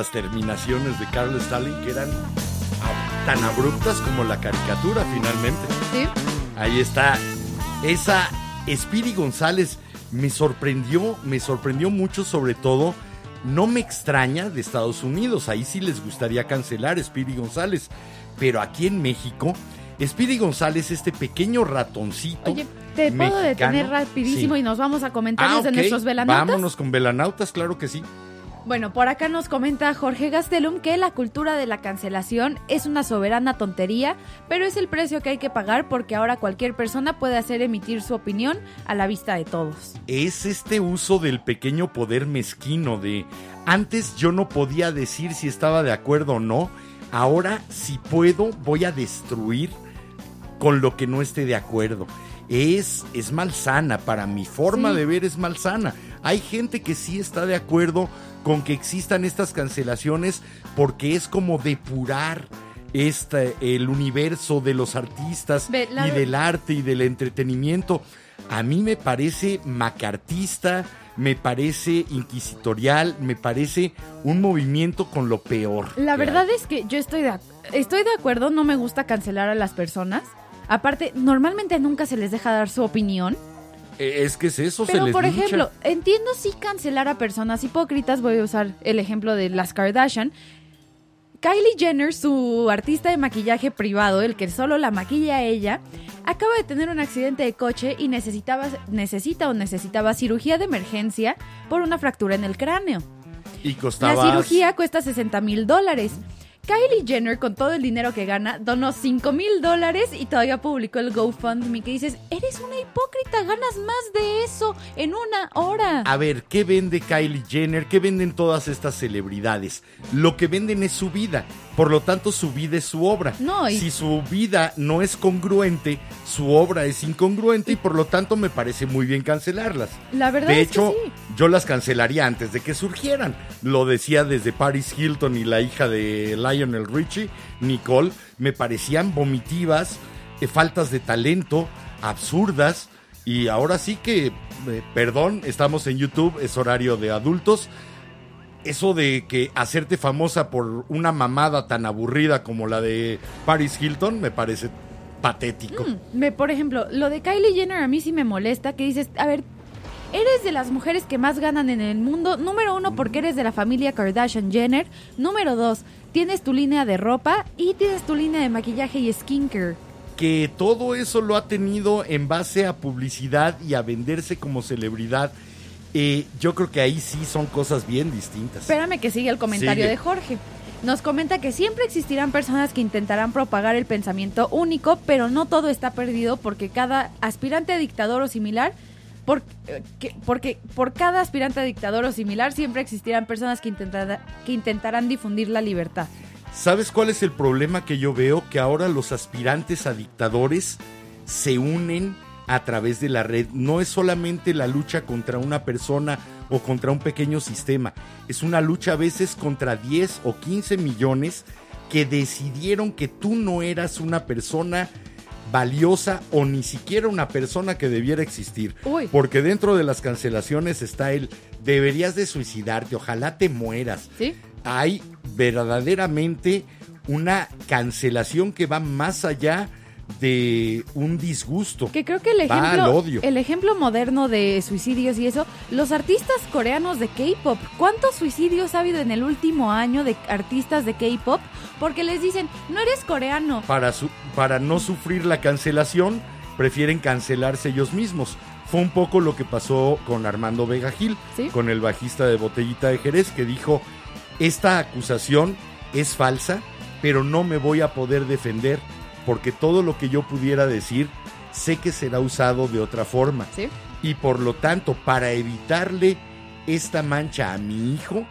Estas terminaciones de Carl Stalin que eran tan abruptas como la caricatura finalmente. ¿Sí? Ahí está. Esa Speedy González me sorprendió, me sorprendió mucho sobre todo. No me extraña de Estados Unidos, ahí sí les gustaría cancelar Speedy González, pero aquí en México Speedy González, este pequeño ratoncito. Oye, te puedo mexicano. detener rapidísimo Sí. y nos vamos a comentarios Ah, de nuestros velanautas. Vámonos con velanautas, claro que sí. Bueno, por acá nos comenta Jorge Gastelum que la cultura de la cancelación es una soberana tontería, pero es el precio que hay que pagar porque ahora cualquier persona puede hacer emitir su opinión a la vista de todos. es este uso del pequeño poder mezquino de antes yo no podía decir si estaba de acuerdo o no, ahora si puedo voy a destruir con lo que no esté de acuerdo. Es, es malsana, para mi forma Sí. de ver es malsana. Hay gente que sí está de acuerdo con que existan estas cancelaciones porque es como depurar este, el universo de los artistas y del arte y del entretenimiento. A mí me parece macartista, me parece inquisitorial, me parece un movimiento con lo peor. La verdad hay. es que yo estoy de, estoy de acuerdo, no me gusta cancelar a las personas. Aparte, normalmente nunca se les deja dar su opinión. Eh, es que es eso, se Pero, les por ejemplo, entiendo sí cancelar a personas hipócritas. Voy a usar el ejemplo de las Kardashian. Kylie Jenner, su artista de maquillaje privado, el que solo la maquilla a ella, acaba de tener un accidente de coche y necesitaba, necesita o necesitaba cirugía de emergencia por una fractura en el cráneo. y costaba La cirugía cuesta 60 mil dólares. Kylie Jenner, con todo el dinero que gana, donó 5 mil dólares y todavía publicó el GoFundMe que dices, eres una hipócrita, ganas más de eso en una hora. A ver, ¿qué vende Kylie Jenner? ¿Qué venden todas estas celebridades? Lo que venden es su vida. Por lo tanto, su vida es su obra. No, y- Si su vida no es congruente, su obra es incongruente y por lo tanto me parece muy bien cancelarlas. La verdad de es hecho, que sí. yo las cancelaría antes de que surgieran. Lo decía desde Paris Hilton y la hija de Lionel Richie, Nicole, me parecían vomitivas, eh, faltas de talento, absurdas. Y ahora sí que, eh, perdón, estamos en YouTube, es horario de adultos. Eso de que hacerte famosa por una mamada tan aburrida como la de Paris Hilton me parece patético. Me, por ejemplo, lo de Kylie Jenner a mí sí me molesta, que dices, a ver, eres de las mujeres que más ganan en el mundo, número uno porque eres de la familia Kardashian Jenner, número dos, tienes tu línea de ropa y tienes tu línea de maquillaje y skincare. que todo eso lo ha tenido en base a publicidad y a venderse como celebridad, eh, yo creo que ahí sí son cosas bien distintas. Espérame que siga el comentario Sigue. de Jorge. Nos comenta que siempre existirán personas que intentarán propagar el pensamiento único, pero no todo está perdido porque cada aspirante a dictador o similar, eh, que- porque por cada aspirante a dictador o similar siempre existirán personas que, que intentarán difundir la libertad. ¿Sabes cuál es el problema que yo veo? Que ahora los aspirantes a dictadores se unen a través de la red. No es solamente la lucha contra una persona o contra un pequeño sistema. Es una lucha a veces contra 10 o 15 millones que decidieron que tú no eras una persona valiosa o ni siquiera una persona que debiera existir. Uy. Porque dentro de las cancelaciones está el deberías de suicidarte, ojalá te mueras ¿Sí? hay verdaderamente una cancelación que va más allá de un disgusto. Que creo que el ejemplo, odio. el ejemplo moderno de suicidios y eso, los artistas coreanos de K-pop, ¿cuántos suicidios ha habido en el último año de artistas de K-pop? Porque les dicen, no eres coreano. Para, su- para no sufrir la cancelación, prefieren cancelarse ellos mismos. Fue un poco lo que pasó con Armando Vega Gil, Sí. con el bajista de Botellita de Jerez, que dijo, esta acusación es falsa, pero no me voy a poder defender, porque todo lo que yo pudiera decir, sé que será usado de otra forma. ¿Sí? y por lo tanto para evitarle esta mancha a mi hijo,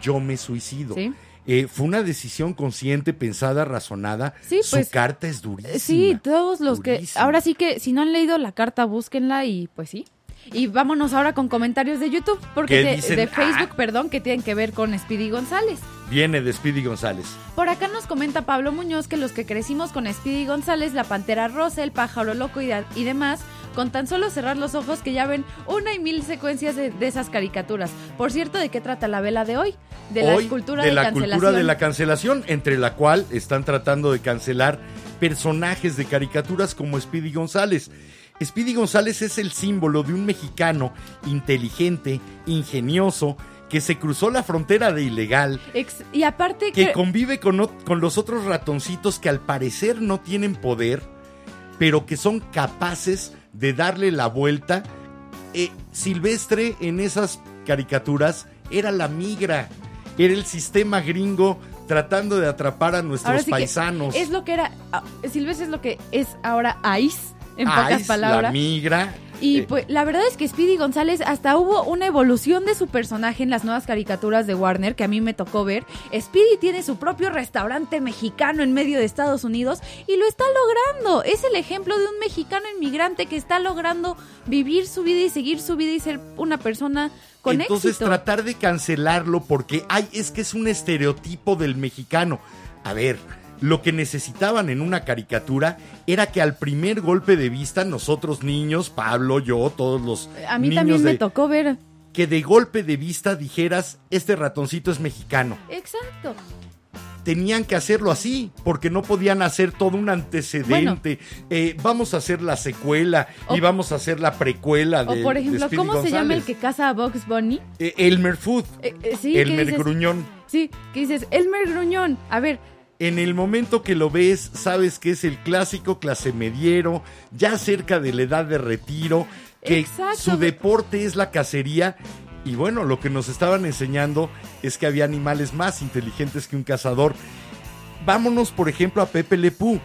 yo me suicido. Sí. Eh, fue una decisión consciente, pensada, razonada. Sí, Su pues, carta es durísima. Sí, todos los que... Ahora sí que si no han leído la carta, búsquenla y pues sí. Y vámonos ahora con comentarios de YouTube, porque ¿Qué de, de Facebook, Ah. perdón, que tienen que ver con Speedy González. Viene de Speedy González. Por acá nos comenta Pablo Muñoz que los que crecimos con Speedy González, la Pantera Rosa, el Pájaro Loco y, y demás, con tan solo cerrar los ojos que ya ven una y mil secuencias de, de esas caricaturas. Por cierto, ¿de qué trata la vela de hoy? De la Hoy, escultura de de, la cancelación. cultura de la cancelación, entre la cual están tratando de cancelar personajes de caricaturas como Speedy González. Speedy González es el símbolo de un mexicano inteligente, ingenioso, que se cruzó la frontera de ilegal, Ex- y aparte que que... convive con, con los otros ratoncitos que al parecer no tienen poder pero que son capaces de darle la vuelta. Eh, Silvestre en esas caricaturas era la migra, era el sistema gringo tratando de atrapar a nuestros sí paisanos. Es lo que era. ah, Silvestre es lo que es ahora Ice, en Ice, pocas La palabras. migra. Y pues la verdad es que Speedy González hasta hubo una evolución de su personaje en las nuevas caricaturas de Warner que a mí me tocó ver. Speedy tiene su propio restaurante mexicano en medio de Estados Unidos y lo está logrando. Es el ejemplo de un mexicano inmigrante que está logrando vivir su vida y seguir su vida y ser una persona con Entonces éxito. tratar de cancelarlo porque, ay, es que es un estereotipo del mexicano. A ver, lo que necesitaban en una caricatura era que al primer golpe de vista nosotros niños, Pablo, yo, todos los A mí niños también me tocó ver. que de golpe de vista dijeras, este ratoncito es mexicano. Exacto. Tenían que hacerlo así, porque no podían hacer todo un antecedente. Eh, vamos a hacer la secuela y vamos a hacer la precuela de O por ejemplo, ¿cómo se llama el que caza a Bugs Bunny? Eh, Elmer Food. Eh, sí, Elmer Gruñón. Sí, que dices, Elmer Gruñón. A ver, En el momento que lo ves, sabes que es el clásico clase mediero, ya cerca de la edad de retiro, que Exacto. su deporte es la cacería. Y bueno, lo que nos estaban enseñando es que había animales más inteligentes que un cazador. Vámonos, por ejemplo, a Pepe Lepú.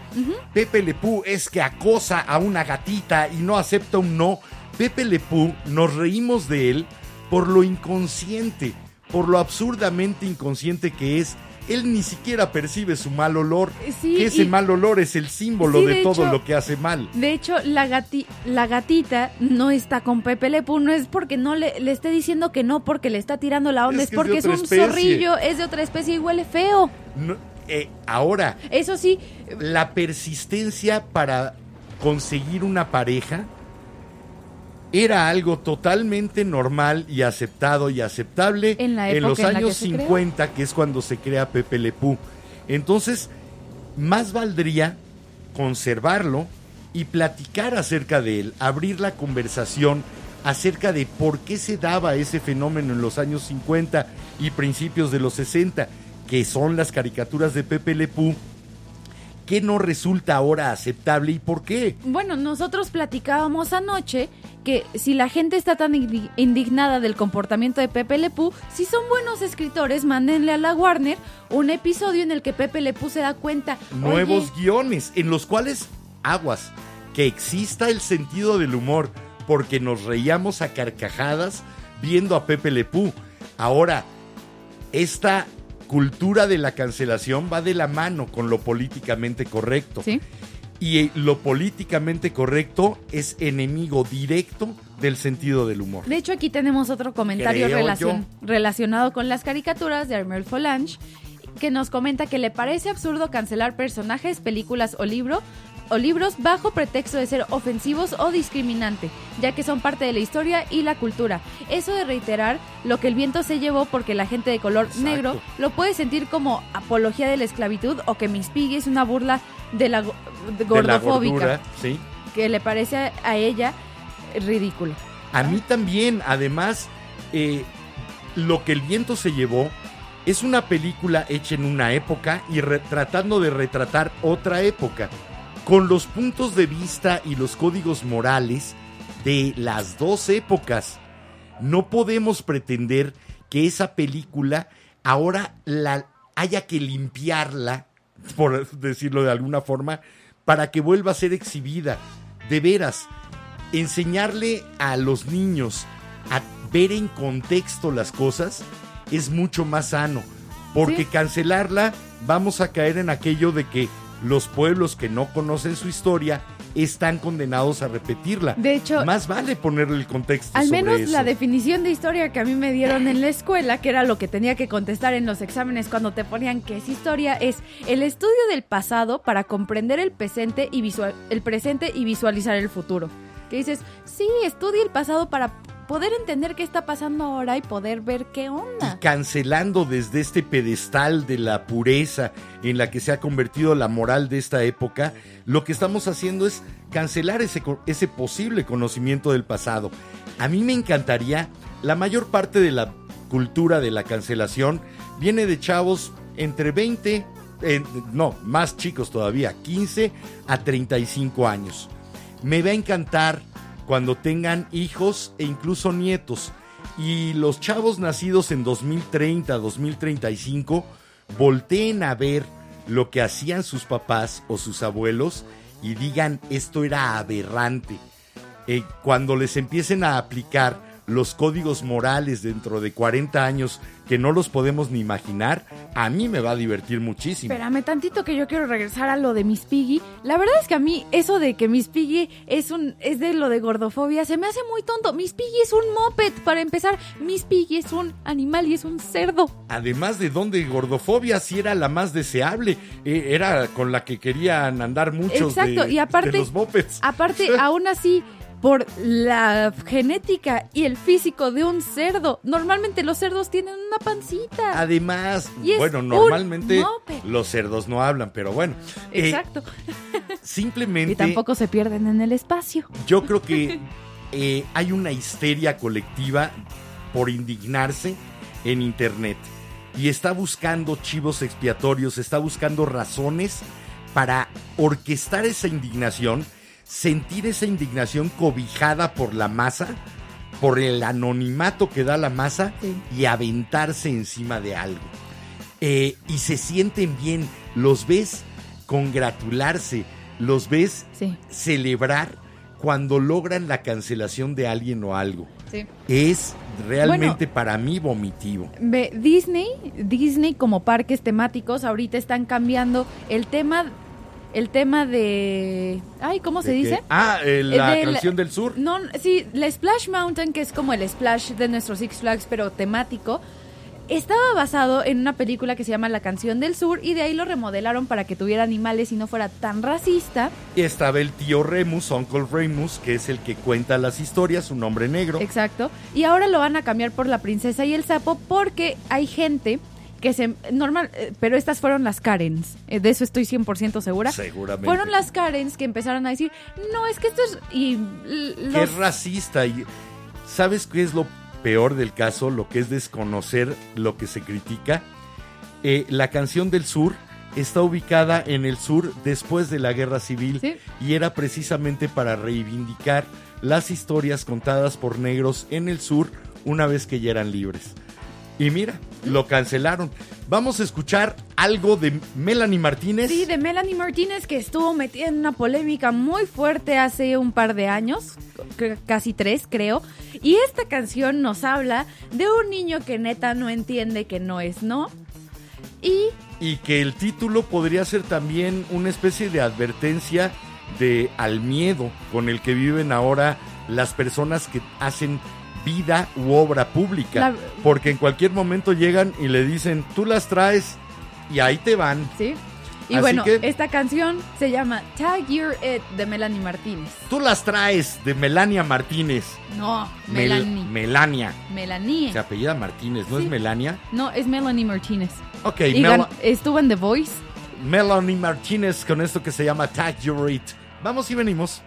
Pepe Lepú es que acosa a una gatita y no acepta un no. Pepe Lepú, nos reímos de él por lo inconsciente, por lo absurdamente inconsciente que es. Él ni siquiera percibe su mal olor. Sí, que ese y- mal olor es el símbolo Sí, de, de todo hecho- lo que hace mal. de hecho, la, gati- la gatita no está con Pepe Lepú, no es porque no le, le esté diciendo que no, porque le está tirando la onda, Es porque es, un especie. zorrillo, es de otra especie y huele feo. No, eh, ahora, Eso sí, la persistencia para conseguir una pareja era algo totalmente normal y aceptado y aceptable En la los en que años creó. 50, que es cuando se crea Pepe Lepú. Entonces, más valdría conservarlo y platicar acerca de él, abrir la conversación acerca de por qué se daba ese fenómeno en los años 50 y principios de los 60, que son las caricaturas de Pepe Lepú, ¿qué no resulta ahora aceptable y por qué? bueno, nosotros platicábamos anoche que si la gente está tan indi- indignada del comportamiento de Pepe Lepú, si son buenos escritores, mándenle a la Warner un episodio en el que Pepe Lepú se da cuenta. Nuevos "Oye, guiones en los cuales, aguas, que exista el sentido del humor, porque nos reíamos a carcajadas viendo a Pepe Lepú. Ahora, esta cultura de la cancelación va de la mano con lo políticamente correcto. Sí. Y eh, lo políticamente correcto es enemigo directo del sentido del humor. De hecho, aquí tenemos otro comentario relacion- relacionado con las caricaturas de Armel Folange, que nos comenta que le parece absurdo cancelar personajes, películas o libro o libros bajo pretexto de ser ofensivos o discriminante, ya que son parte de la historia y la cultura. Eso de reiterar lo que el viento se llevó porque la gente de color Exacto. negro lo puede sentir como apología de la esclavitud o que Miss Piggy es una burla de la de gordofóbica, gordura, sí. que le parece a, ella ridículo. A mí también, además, eh, lo que el viento se llevó es una película hecha en una época y tratando de retratar otra época, con los puntos de vista y los códigos morales de las dos épocas. No podemos pretender que esa película ahora la haya que limpiarla, por decirlo de alguna forma, para que vuelva a ser exhibida. De veras, enseñarle a los niños a ver en contexto las cosas es mucho más sano. Porque Sí. cancelarla vamos a caer en aquello de que los pueblos que no conocen su historia están condenados a repetirla. De hecho, más vale ponerle el contexto. Al sobre menos eso. la definición de historia que a mí me dieron en la escuela, que era lo que tenía que contestar en los exámenes cuando te ponían que es historia, es el estudio del pasado para comprender el presente y, visual, el presente y visualizar el futuro. Que dices, sí, estudia el pasado para poder entender qué está pasando ahora y poder ver qué onda. cancelando desde este pedestal de la pureza en la que se ha convertido la moral de esta época, lo que estamos haciendo es cancelar ese, ese posible conocimiento del pasado. A mí me encantaría, la mayor parte de la cultura de la cancelación viene de chavos entre 20 eh, no, más chicos todavía, 15 a 35 años. Me va a encantar cuando tengan hijos e incluso nietos. Y los chavos nacidos en 2030, 2035, volteen a ver lo que hacían sus papás o sus abuelos y digan esto era aberrante. Eh, cuando les empiecen a aplicar los códigos morales dentro de 40 años que no los podemos ni imaginar, a mí me va a divertir muchísimo. Espérame tantito que yo quiero regresar a lo de Miss Piggy. La verdad es que a mí eso de que Miss Piggy es un es de lo de gordofobia se me hace muy tonto. Miss Piggy es un moped para empezar. Miss Piggy es un animal y es un cerdo. Además de donde gordofobia sí era la más deseable, eh, era con la que querían andar muchos Exacto, de, y aparte de los mopeds. aparte aún así por la genética y el físico de un cerdo. Normalmente los cerdos tienen una pancita. Además, Y bueno, normalmente los cerdos no hablan, pero bueno. eh, Exacto. simplemente y tampoco se pierden en el espacio. yo creo que eh, hay una histeria colectiva por indignarse en Internet. Y está buscando chivos expiatorios, está buscando razones para orquestar esa indignación, sentir esa indignación cobijada por la masa, por el anonimato que da la masa Sí. y aventarse encima de algo. Eh, y se sienten bien, los ves congratularse, los ves Sí. celebrar cuando logran la cancelación de alguien o algo. Sí. Es realmente para mí vomitivo. Disney, Disney como parques temáticos ahorita están cambiando el tema el tema de ay, ¿cómo se ¿De dice? qué? Ah, eh, la Eh, de canción del sur. No, sí, la Splash Mountain, que es como el splash de nuestro Six Flags, pero temático, estaba basado en una película que se llama La canción del sur y de ahí lo remodelaron para que tuviera animales y no fuera tan racista. Estaba el tío Remus, Uncle Remus, que es el que cuenta las historias, un hombre negro. Exacto. Y ahora lo van a cambiar por la princesa y el sapo porque hay gente que se normal, eh, pero estas fueron las Karens, eh, de eso estoy 100% segura. Seguramente. Fueron las Karens que empezaron a decir, "No, es que esto es y que es racista y ¿sabes qué es lo peor del caso? Lo que es desconocer lo que se critica. Eh, la canción del sur está ubicada en el sur después de la guerra civil Sí. y era precisamente para reivindicar las historias contadas por negros en el sur una vez que ya eran libres. Y mira, lo cancelaron. Vamos a escuchar algo de Melanie Martínez. Sí, de Melanie Martínez que estuvo metida en una polémica muy fuerte hace un par de años, casi tres creo. Y esta canción nos habla de un niño que neta no entiende que no es no. Y y que el título podría ser también una especie de advertencia de al miedo con el que viven ahora las personas que hacen vida u obra pública, La- porque en cualquier momento llegan y le dicen, "Tú las traes" y ahí te van. sí. Y Así bueno, que- esta canción se llama Tag Your It de Melanie Martínez. Tú las traes de Melania Martínez. No, Mel- Melanie. Melania. Melanie. Se apellida Martínez, ¿no Sí. es Melania? No, es Melanie Martínez. Ok, Y Mel- estuvo en The Voice. Melanie Martínez con esto que se llama Tag Your It. Vamos y venimos.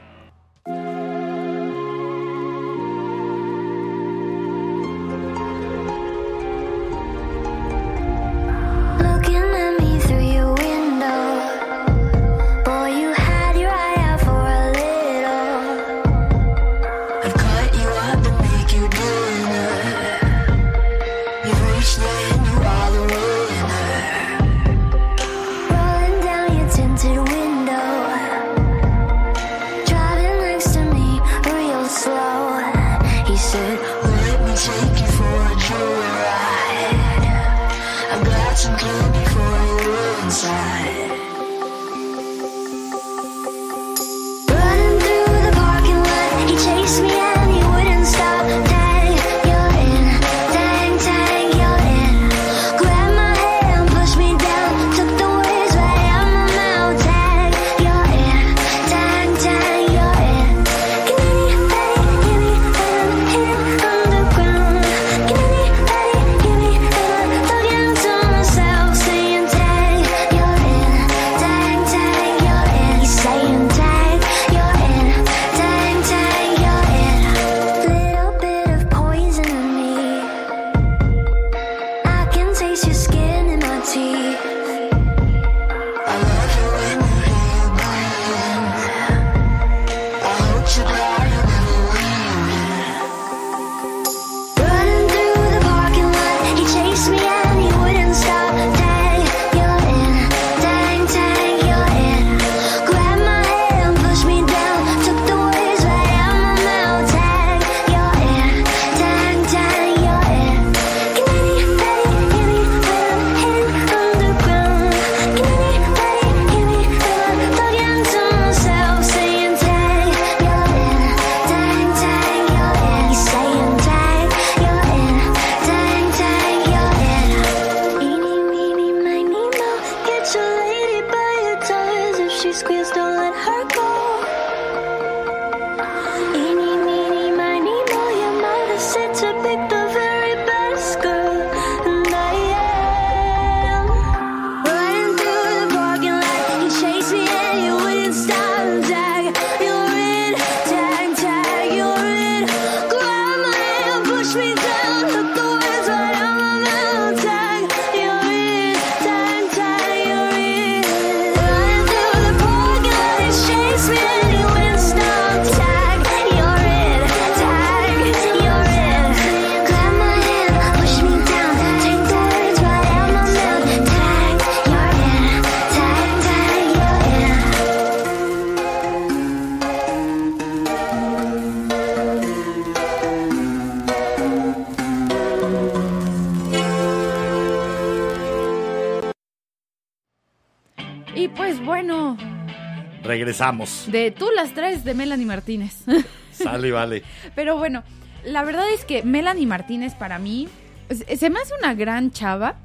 Regresamos. de tú las traes de Melanie Martínez. Sale, vale. Pero bueno, la verdad es que Melanie Martínez para mí se se me hace una gran chava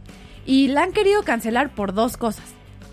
y la han querido cancelar por dos cosas.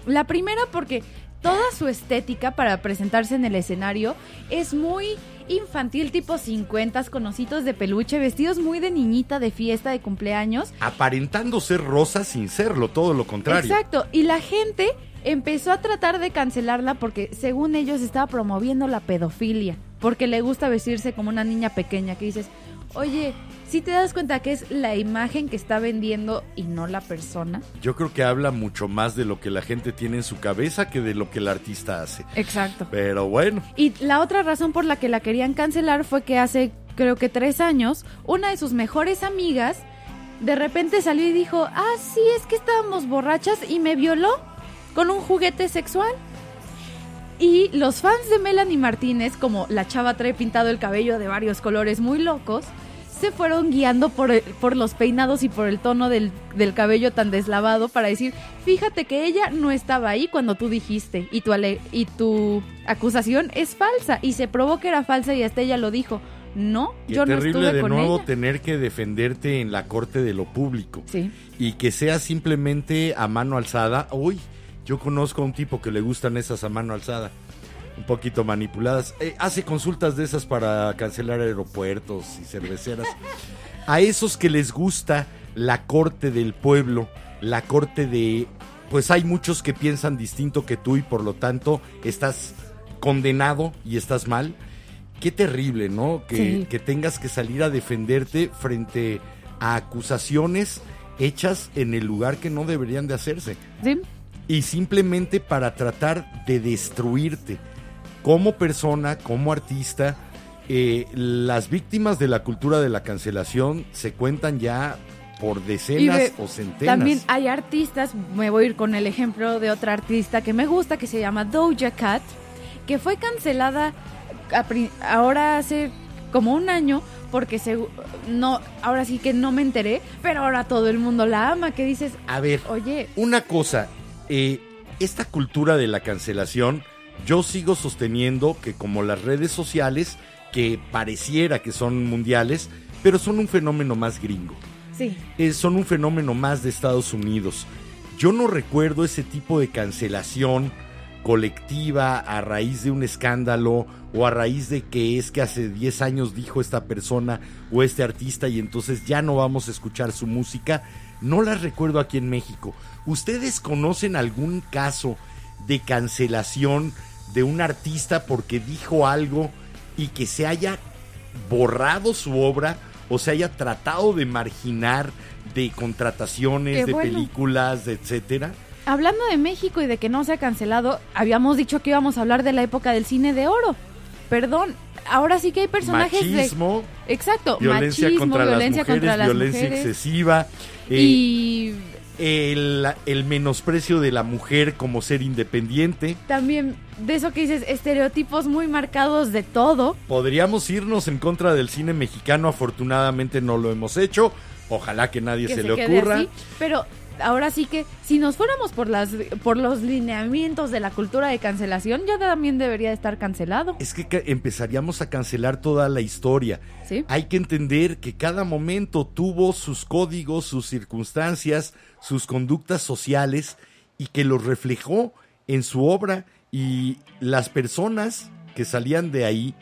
La primera porque toda su estética para presentarse en el escenario es muy infantil tipo 50 con ositos de peluche, vestidos muy de niñita de fiesta de cumpleaños. Aparentando ser rosa sin serlo, todo lo contrario. Exacto, y la gente empezó a tratar de cancelarla porque según ellos estaba promoviendo la pedofilia, porque le gusta vestirse como una niña pequeña que dices, oye, si te das cuenta que es la imagen que está vendiendo y no la persona. Yo creo que habla mucho más de lo que la gente tiene en su cabeza que de lo que el artista hace. Exacto. Pero bueno, Y la otra razón por la que la querían cancelar fue que hace creo que tres años, una de sus mejores amigas de repente salió y dijo, ah, sí, es que estábamos borrachas y me violó con un juguete sexual. Y los fans de Melanie Martínez, como la chava trae pintado el cabello de varios colores muy locos, se fueron guiando por, el- por los peinados y por el tono del, del cabello tan deslavado para decir, fíjate que ella no estaba ahí cuando tú dijiste y tu, ale- y tu acusación es falsa y se probó que era falsa y hasta ella lo dijo. No, qué yo no terrible estuve de con nuevo ella. tener que defenderte en la corte de lo público. Sí. Y que sea simplemente a mano alzada. Uy, yo conozco a un tipo que le gustan esas a mano alzada. Un poquito manipuladas. Eh, hace consultas de esas para cancelar aeropuertos y cerveceras. A esos que les gusta la corte del pueblo, la corte de... Pues hay muchos que piensan distinto que tú y por lo tanto estás condenado y estás mal. Qué terrible, ¿no? Que, Sí. que tengas que salir a defenderte frente a acusaciones hechas en el lugar que no deberían de hacerse. Sí. Y simplemente para tratar de destruirte como persona, como artista. eh, las víctimas de la cultura de la cancelación se cuentan ya por decenas o centenas. También hay artistas, me voy a ir con el ejemplo de otra artista que me gusta, que se llama Doja Cat, que fue cancelada a ahora hace como un año porque se, no, ahora sí que no me enteré, pero ahora todo el mundo la ama, que dices, A ver, oye, Una cosa, eh, esta cultura de la cancelación, yo sigo sosteniendo que como las redes sociales, que pareciera que son mundiales, pero son un fenómeno más gringo, sí, eh, son un fenómeno más de Estados Unidos. Yo no recuerdo ese tipo de cancelación colectiva a raíz de un escándalo o a raíz de que es que hace 10 años dijo esta persona o este artista y entonces ya no vamos a escuchar su música. No las recuerdo aquí en México. ¿Ustedes conocen algún caso de cancelación de un artista porque dijo algo y que se haya borrado su obra o se haya tratado de marginar de contrataciones, Qué de bueno. películas, etcétera? hablando de México y de que no se ha cancelado, habíamos dicho que íbamos a hablar de la época del cine de oro. Perdón, ahora sí que hay personajes Machismo, de... Exacto, violencia machismo, contra violencia las mujeres, contra las violencia mujeres. excesiva, eh, Y el, el menosprecio de la mujer como ser independiente. también de eso que dices, estereotipos muy marcados de todo. Podríamos irnos en contra del cine mexicano, afortunadamente no lo hemos hecho. Ojalá que nadie que se, se, le ocurra. así. Pero ahora sí que si nos fuéramos por las por los lineamientos de la cultura de cancelación, ya también debería de estar cancelado. Es que empezaríamos a cancelar toda la historia. ¿Sí? Hay que entender que cada momento tuvo sus códigos, sus circunstancias, sus conductas sociales y que los reflejó en su obra y las personas que salían de ahí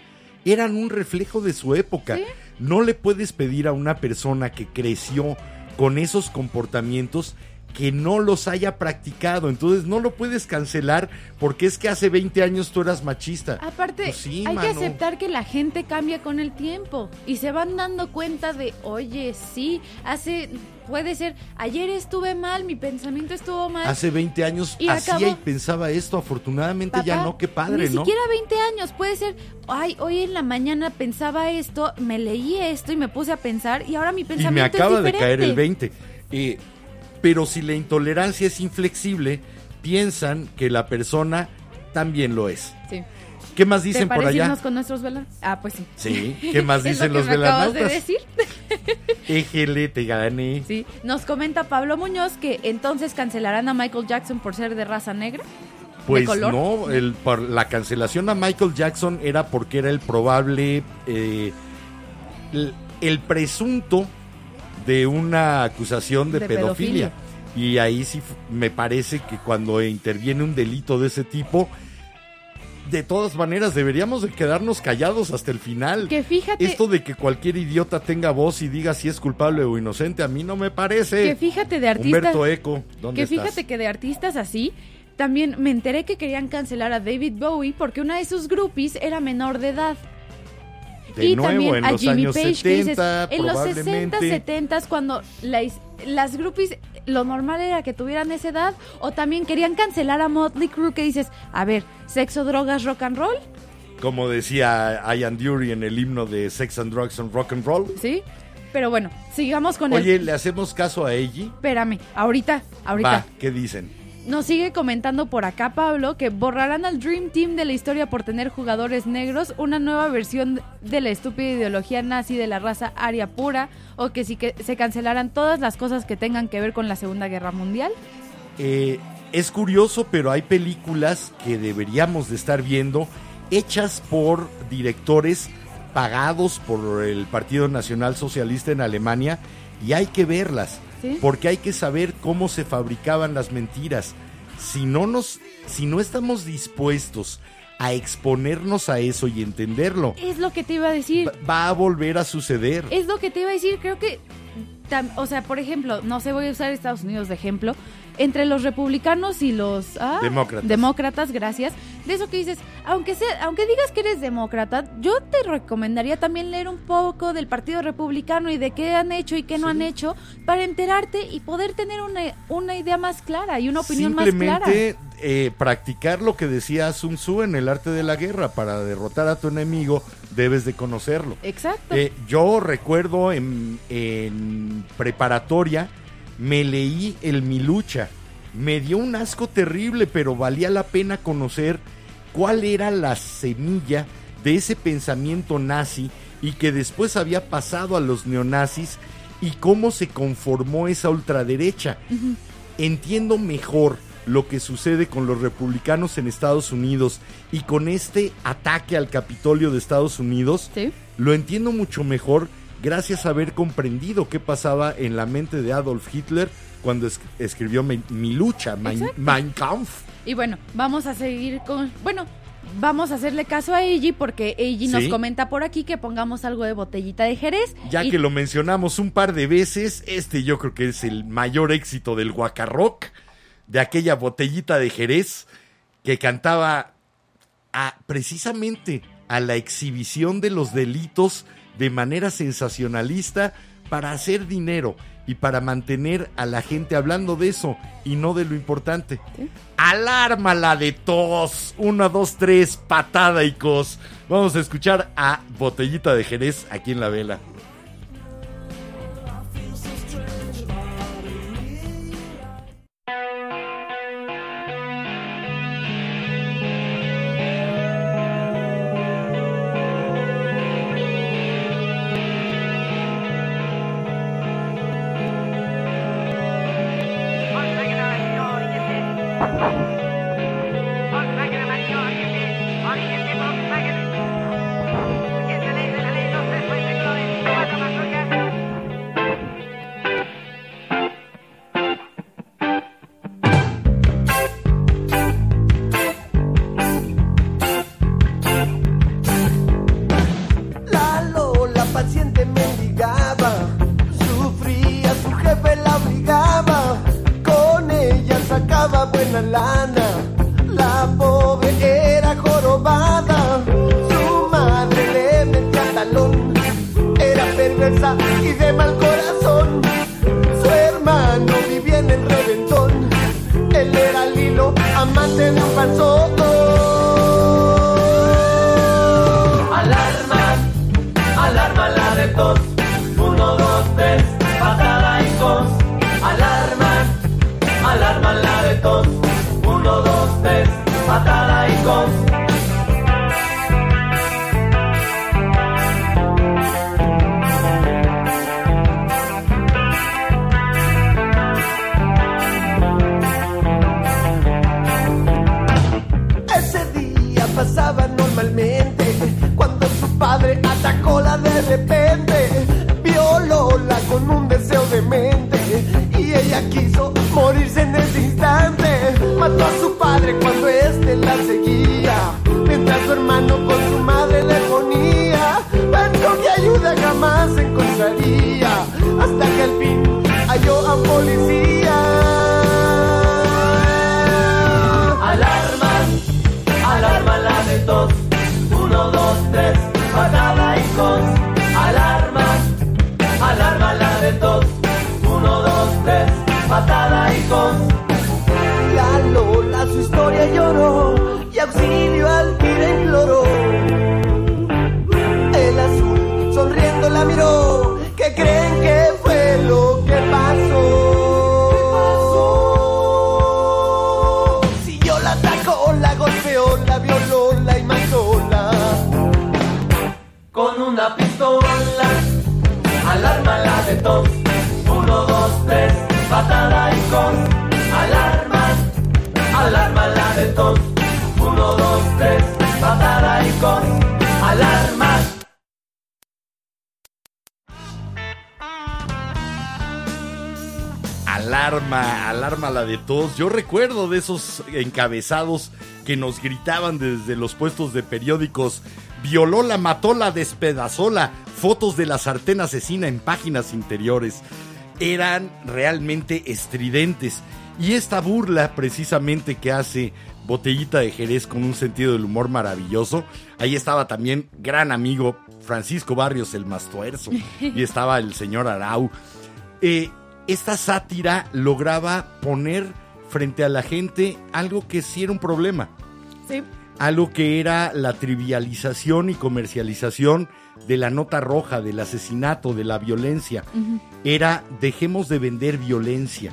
eran un reflejo de su época. No le puedes pedir a una persona que creció con esos comportamientos que no los haya practicado. Entonces no lo puedes cancelar porque es que hace 20 años tú eras machista. Aparte, Pues sí, hay que aceptar que la gente cambia con el tiempo y se van dando cuenta de, oye, sí, hace, puede ser, ayer estuve mal, mi pensamiento estuvo mal. Hace 20 años Y hacía acabó. y pensaba esto, afortunadamente ya no, qué padre, Ni ¿no? siquiera 20 años, puede ser, ay, hoy en la mañana pensaba esto, me leí esto y me puse a pensar y ahora mi Y pensamiento me acaba es de caer el diferente. 20. Eh, pero si la intolerancia es inflexible, piensan que la persona también lo es. Sí. ¿Qué más ¿Te dicen por allá? irnos con nuestros velas? Ah, pues sí. Sí, ¿qué más Es lo dicen que los me acabas de velanautas? decir. Éjele, te gané. Sí. Nos comenta Pablo Muñoz que entonces cancelarán a Michael Jackson por ser de raza negra. Pues no, el, por la cancelación a Michael Jackson era porque era el probable, eh, el, el presunto de una acusación de, De pedofilia. Y ahí sí me parece que cuando interviene un delito de ese tipo, de todas maneras deberíamos de quedarnos callados hasta el final. Que fíjate, Esto de que cualquier idiota tenga voz y diga si es culpable o inocente, a mí no me parece. que fíjate de artistas... Humberto Eco, ¿dónde Que estás? fíjate que de artistas así, también me enteré que querían cancelar a David Bowie porque una de sus groupies era menor de edad. De y nuevo, también en a los Jimmy años Page, que dices, 70, en los 60, probablemente. 70 cuando la las groupies, lo normal era que tuvieran esa edad, o también querían cancelar a Motley Crue, que dices, a ver, sexo, drogas, rock and roll, Como decía Ian Dury en el himno de Sex and Drugs and Rock and Roll. ¿sí? Pero bueno, sigamos con Oye, el... ¿le hacemos caso a Eiji? Espérame, ahorita, ahorita. Va, ¿qué dicen? Nos sigue comentando por acá Pablo que borrarán al Dream Team de la historia por tener jugadores negros, una nueva versión de la estúpida ideología nazi de la raza aria pura, o que sí que se cancelarán todas las cosas que tengan que ver con la Segunda Guerra Mundial. Eh, es curioso, pero hay películas que deberíamos de estar viendo hechas por directores pagados por el Partido Nacional Socialista en Alemania y hay que verlas ¿Sí? porque hay que saber cómo se fabricaban las mentiras. Si no nos si no estamos dispuestos a exponernos a eso y entenderlo, Es lo que te iba a decir. va- va a volver a suceder. Es lo que te iba a decir, creo que, tam- o sea, por ejemplo, no sé, voy a usar Estados Unidos de ejemplo, entre los republicanos y los ah, Demócratas. demócratas, gracias, de eso que dices, aunque sea, aunque digas que eres demócrata, yo te recomendaría también leer un poco del Partido Republicano y de qué han hecho y qué no han hecho para enterarte y poder tener una, una idea más clara y una opinión más clara. Simplemente eh, practicar lo que decía Sun Tzu en el arte de la guerra. Para derrotar a tu enemigo debes de conocerlo. Exacto. Eh, yo recuerdo en, en preparatoria me leí el Mi Lucha. Me dio un asco terrible, pero valía la pena conocer cuál era la semilla de ese pensamiento nazi y que después había pasado a los neonazis y cómo se conformó esa ultraderecha. Entiendo mejor lo que sucede con los republicanos en Estados Unidos y con este ataque al Capitolio de Estados Unidos Sí. lo entiendo mucho mejor gracias a haber comprendido qué pasaba en la mente de Adolf Hitler cuando es- escribió Mi, Mi lucha, Mein, Kampf. Y bueno, vamos a seguir con. Bueno, vamos a hacerle caso a Eiji porque Eiji nos comenta por aquí que pongamos algo de botellita de Jerez. Ya y- que lo mencionamos un par de veces, este yo creo que es el mayor éxito del Guacarrock, de aquella botellita de Jerez que cantaba a, precisamente a la exhibición de los delitos de manera sensacionalista para hacer dinero y para mantener a la gente hablando de eso y no de lo importante. Alármala de tos. Una, dos, tres, patada y cos. Vamos a escuchar a Botellita de Jerez aquí en la vela. Alarma, alarma la de todos. Yo recuerdo de esos encabezados que nos gritaban desde los puestos de periódicos. Violóla, matóla, despedazóla. Fotos de la sartén asesina en páginas interiores. Eran realmente estridentes. Y esta burla precisamente que hace Botellita de Jerez con un sentido del humor maravilloso. Ahí estaba también gran amigo Francisco Barrios el Mastuerzo. y estaba el señor Arau. Eh, esta sátira lograba poner frente a la gente algo que sí era un problema. Sí. Algo que era la trivialización y comercialización de la nota roja, del asesinato, de la violencia. Era dejemos de vender violencia.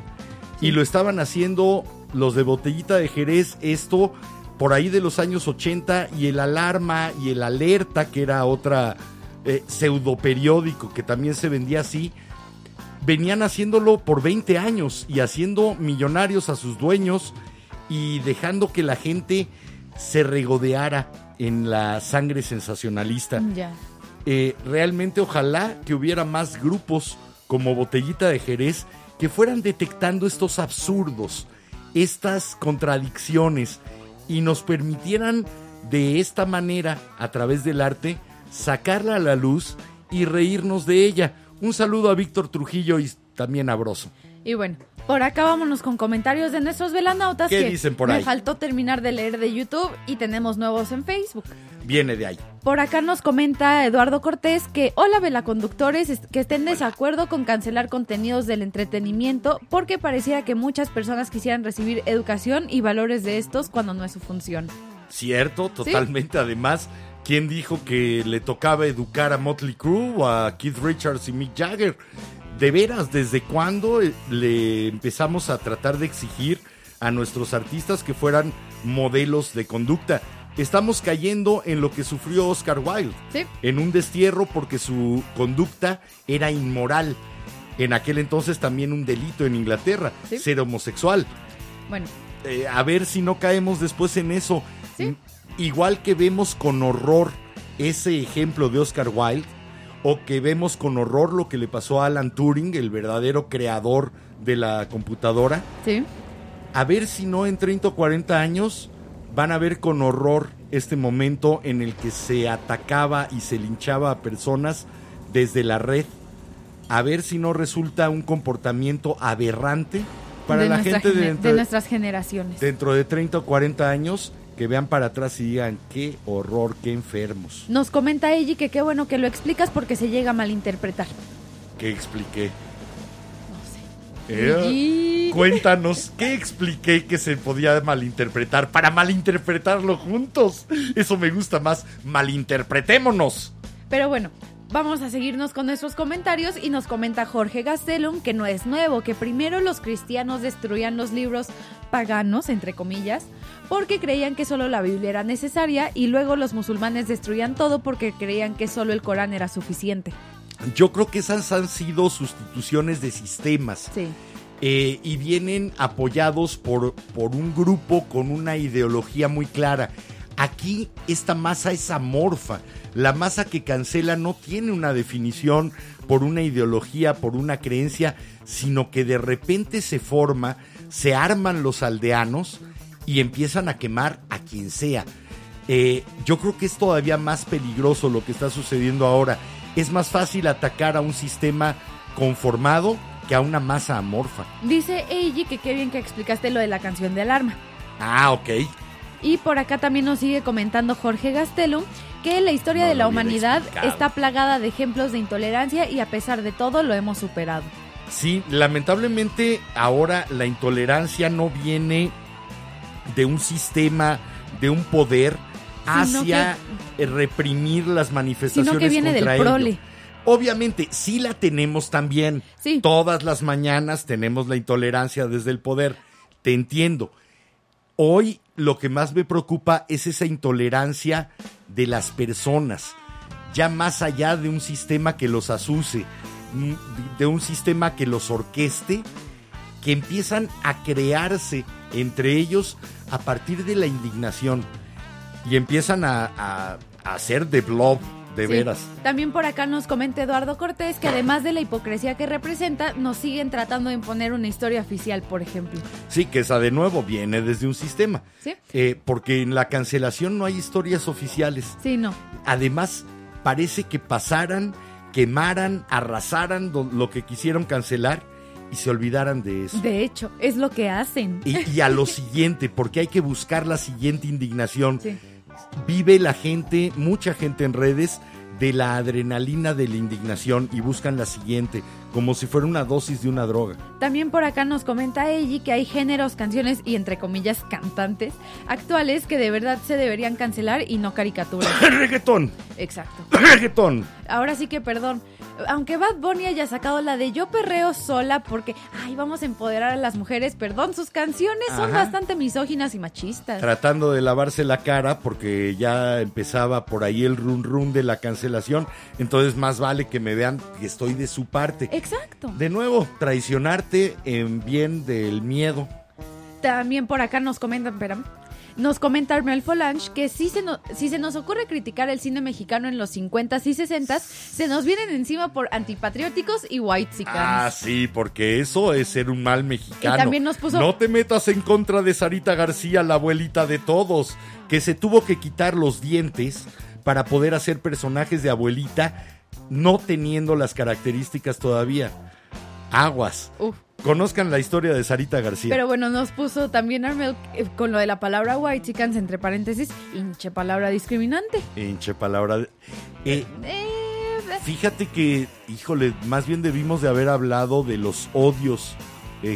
Y lo estaban haciendo los de Botellita de Jerez, esto por ahí de los años 80 y el Alarma y el Alerta, que era otra eh, pseudo periódico que también se vendía así, venían haciéndolo por 20 años y haciendo millonarios a sus dueños y dejando que la gente se regodeara en la sangre sensacionalista. Ya. Eh, realmente ojalá que hubiera más grupos como Botellita de Jerez que fueran detectando estos absurdos, estas contradicciones y nos permitieran de esta manera, a través del arte, sacarla a la luz y reírnos de ella. Un saludo a Víctor Trujillo y también a Broso. Y bueno, por acá vámonos con comentarios de nuestros velanautas ¿Qué que dicen por me ahí? faltó terminar de leer de YouTube y tenemos nuevos en Facebook. Viene de ahí. Por acá nos comenta Eduardo Cortés que hola velaconductores que estén de desacuerdo con cancelar contenidos del entretenimiento porque pareciera que muchas personas quisieran recibir educación y valores de estos cuando no es su función. Cierto, totalmente. Además, ¿quién dijo que le tocaba educar a Motley Crue o a Keith Richards y Mick Jagger? De veras, ¿desde cuándo eh, le empezamos a tratar de exigir a nuestros artistas que fueran modelos de conducta? Estamos cayendo en lo que sufrió Oscar Wilde, Sí. en un destierro porque su conducta era inmoral. En aquel entonces también un delito en Inglaterra, Sí. ser homosexual Bueno, eh, a ver si no caemos después en eso. Sí. Igual que vemos con horror ese ejemplo de Oscar Wilde, o que vemos con horror lo que le pasó a Alan Turing, el verdadero creador de la computadora, sí. a ver si no en 30 o 40 años van a ver con horror este momento en el que se atacaba y se linchaba a personas desde la red. A ver si no resulta un comportamiento aberrante para de, la gente dentro de- nuestras generaciones. dentro de 30 o 40 años que vean para atrás y digan qué horror, qué enfermos. Nos comenta Eiji que qué bueno que lo explicas porque se llega a malinterpretar. ¿Qué expliqué? No sé. Eh, Cuéntanos, ¿qué expliqué que se podía malinterpretar para malinterpretarlo juntos? Eso me gusta más, malinterpretémonos. Pero bueno, vamos a seguirnos con nuestros comentarios y nos comenta Jorge Gastelum que no es nuevo, que primero los cristianos destruían los libros paganos, entre comillas, porque creían que solo la Biblia era necesaria y luego los musulmanes destruían todo porque creían que solo el Corán era suficiente. Yo creo que esas han sido sustituciones de sistemas. Sí. eh, y vienen apoyados por, por un grupo con una ideología muy clara. Aquí esta masa es amorfa. La masa que cancela no tiene una definición por una ideología, por una creencia, sino que de repente se forma, se arman los aldeanos y empiezan a quemar a quien sea. Eh, yo creo que es todavía más peligroso lo que está sucediendo ahora. Es más fácil atacar a un sistema conformado que a una masa amorfa. Dice Eiji que qué bien que explicaste lo de la canción de alarma. Ah, ok. Y por acá también nos sigue comentando Jorge Gastelum que la historia No de la humanidad explicado. está plagada de ejemplos de intolerancia y a pesar de todo lo hemos superado. Sí, lamentablemente ahora la intolerancia no viene de un sistema, de un poder hacia reprimir las manifestaciones Sino que viene del contra ello. prole. Obviamente, sí la tenemos también. Sí. Todas las mañanas tenemos la intolerancia desde el poder. Te entiendo. Hoy lo que más me preocupa es esa intolerancia de las personas, ya más allá de un sistema que los asuse, mm, de un sistema que los orqueste, que empiezan a crearse entre ellos a partir de la indignación y empiezan a, hacer de blob, de Sí. veras. También por acá nos comenta Eduardo Cortés que además de la hipocresía que representa, nos siguen tratando de imponer una historia oficial, por ejemplo. Sí, que esa de nuevo viene desde un sistema. ¿Sí? Eh, porque en la cancelación no hay historias oficiales. Sí, no. Además, parece que pasaran, quemaran, arrasaran lo, lo que quisieron cancelar y se olvidaran de eso. De hecho, es lo que hacen. Y, y a lo siguiente, porque hay que buscar la siguiente indignación. Sí. Vive la gente, mucha gente en redes, de la adrenalina de la indignación y buscan la siguiente, como si fuera una dosis de una droga. También por acá nos comenta Eiji que hay géneros, canciones y entre comillas cantantes actuales que de verdad se deberían cancelar y no caricaturas. reggaetón, Exacto. reggaetón. Ahora sí que perdón. Aunque Bad Bunny haya sacado la de Yo perreo sola porque, ay, vamos a empoderar a las mujeres, perdón, sus canciones son Ajá. bastante misóginas y machistas. tratando de lavarse la cara porque ya empezaba por ahí el run run de la cancelación, entonces más vale que me vean que estoy de su parte. Exacto. De nuevo, traicionarte en bien del miedo. También por acá nos comentan, espérame, nos comenta Armel Folange que si se, no- si se nos ocurre criticar el cine mexicano en los 50s y 60s, se nos vienen encima por antipatrióticos y white Ah, sí, porque eso es ser un mal mexicano. Y también nos puso- No te metas en contra de Sarita García, la abuelita de todos, que se tuvo que quitar los dientes para poder hacer personajes de abuelita, no teniendo las características todavía. Aguas. Uf. Conozcan la historia de Sarita García. Pero bueno, nos puso también Armel eh, con lo de la palabra white chicans entre paréntesis, hinche palabra discriminante. Hinche palabra. de- Eh, Eh, fíjate que, híjole, más bien debimos de haber hablado de los odios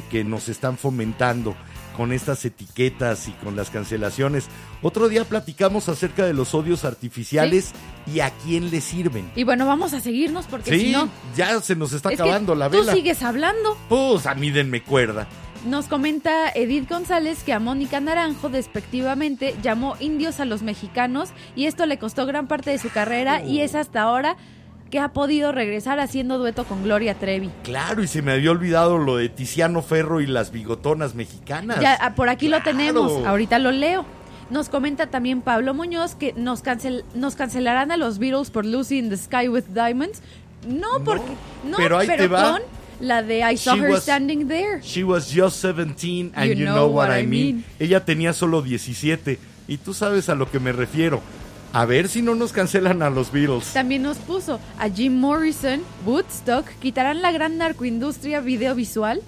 que nos están fomentando con estas etiquetas y con las cancelaciones. Otro día platicamos acerca de los odios artificiales y a quién le sirven. y bueno, vamos a seguirnos porque Sí, si no... ya se nos está es que acabando la tú vela. sigues hablando. Pues a mí denme cuerda. Nos comenta Edith González que a Mónica Naranjo despectivamente llamó indios a los mexicanos y esto le costó gran parte de su carrera y es hasta ahora que ha podido regresar haciendo dueto con Gloria Trevi. Claro, y se me había olvidado lo de Tiziano Ferro y las bigotonas mexicanas. Ya ah, por aquí lo tenemos, ahorita lo leo. Nos comenta también Pablo Muñoz que nos, cancel- nos cancelarán a los Beatles por Lucy in the Sky with Diamonds. No, porque no, pero ahí te va. con la de I saw She her was- standing there. She was just 17 and you, know, what, I mean. mean. Ella tenía solo 17 y tú sabes a lo que me refiero. A ver si no nos cancelan a los Beatles. También nos puso a Jim Morrison, Woodstock, quitarán la gran narcoindustria videovisual.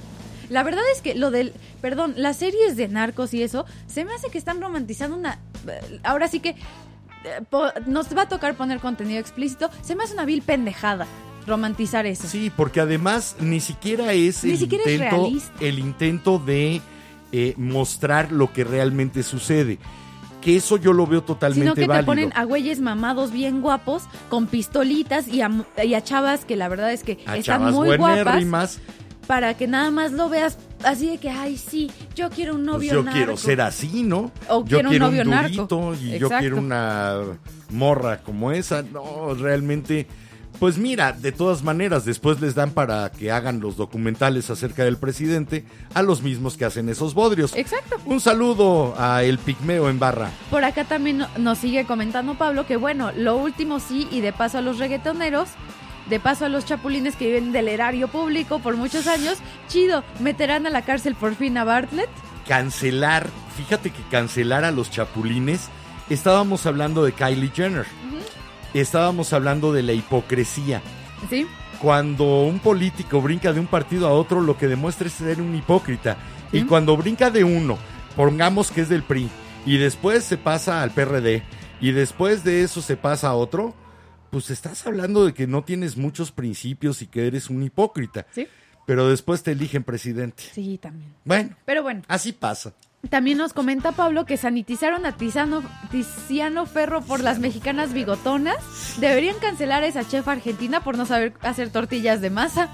La verdad es que lo del, perdón, las series de narcos y eso, se me hace que están romantizando una... eh, Ahora sí que eh, po- nos va a tocar poner contenido explícito. Se me hace una vil pendejada romantizar eso. Sí, porque además ni siquiera es, Ni el, siquiera es intento, realista. el intento de eh, mostrar lo que realmente sucede. Que eso yo lo veo totalmente Sino que te válido. ponen a güeyes mamados bien guapos, con pistolitas y a, y a chavas que la verdad es que a están muy guapas. para que nada más lo veas así de que, ay, sí, yo quiero un pues novio yo narco. quiero ser así, ¿no? O yo quiero un novio narco. durito y yo quiero una morra como esa. No, realmente. Pues mira, de todas maneras, después les dan para que hagan los documentales acerca del presidente a los mismos que hacen esos bodrios. Exacto. Un saludo a El Pigmeo en barra. Por acá también no- nos sigue comentando Pablo que bueno, lo último sí, y de paso a los reggaetoneros, de paso a los chapulines que viven del erario público por muchos años, chido, meterán a la cárcel por fin a Bartlett. Cancelar fíjate que cancelar a los chapulines, estábamos hablando de Kylie Jenner. Estábamos hablando de la hipocresía. ¿Sí? Cuando un político brinca de un partido a otro, lo que demuestra es ser un hipócrita. Y cuando brinca de uno, pongamos que es del PRI, y después se pasa al PRD, y después de eso se pasa a otro, pues estás hablando de que no tienes muchos principios y que eres un hipócrita. Sí. Pero después te eligen presidente. Sí, también. Bueno, Pero bueno, así pasa. También nos comenta Pablo que sanitizaron a Tiziano Ferro por las mexicanas bigotonas. Deberían cancelar a esa chef argentina por no saber hacer tortillas de masa.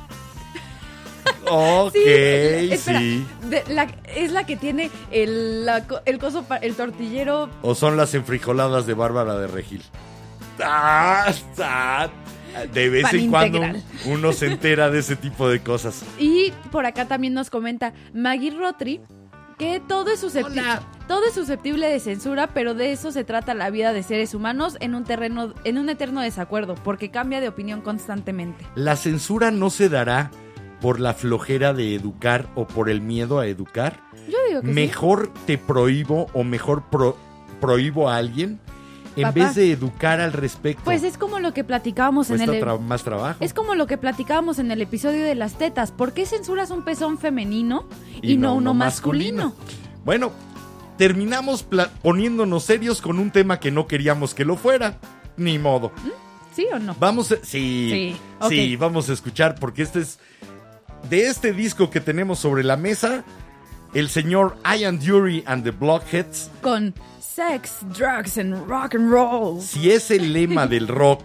Ok, Sí, sí. espera, de- la- es la que tiene el, la el coso, pa- el tortillero. O son las enfrijoladas de Bárbara de Regil. Ah, ah. De vez Pan en cuando uno se entera de ese tipo de cosas. Y por acá también nos comenta Maggie Rotri que todo es susceptible. Hola. Todo es susceptible de censura, pero de eso se trata la vida de seres humanos en un terreno, en un eterno desacuerdo, porque cambia de opinión constantemente. La censura no se dará por la flojera de educar o por el miedo a educar. Yo digo que sí. Mejor te prohíbo o mejor pro- prohíbo a alguien en Papá. vez de educar al respecto. Pues es como lo que platicábamos en el tra- más trabajo. Es como lo que platicábamos en el episodio de las tetas. ¿Por qué censuras un pezón femenino y, no, uno masculino? Bueno, terminamos poniéndonos serios con un tema que no queríamos que lo fuera. Ni modo. ¿Sí o no? Vamos a, sí, Sí, sí, vamos a escuchar porque este es de este disco que tenemos sobre la mesa, el señor Ian Dury and the Blockheads. Con sex, drugs and rock and roll. Si es el lema del rock,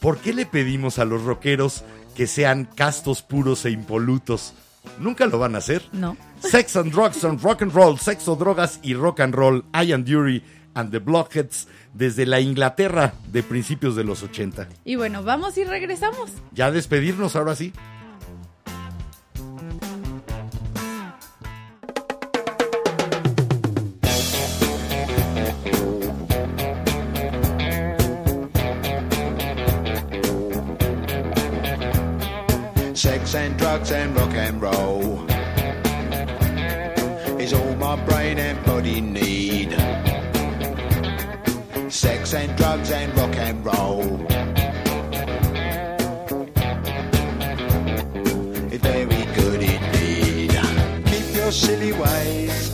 ¿por qué le pedimos a los rockeros que sean castos, puros e impolutos? Nunca lo van a hacer. No. Sex and drugs and rock and roll, sexo, drogas y rock and roll. Ian Dury and the Blockheads desde la Inglaterra de principios de los 80. Y bueno, vamos y regresamos. Ya despedirnos ahora sí. Sex and drugs and rock and roll is all my brain and body need. Sex and drugs and rock and roll. It's very good indeed. Keep your silly ways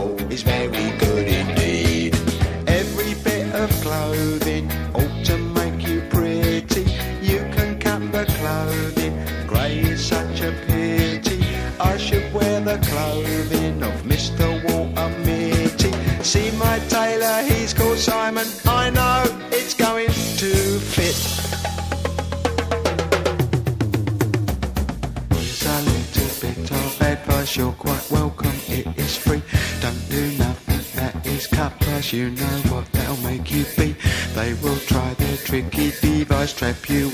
you know what they'll make you be. They will try their tricky device, trap you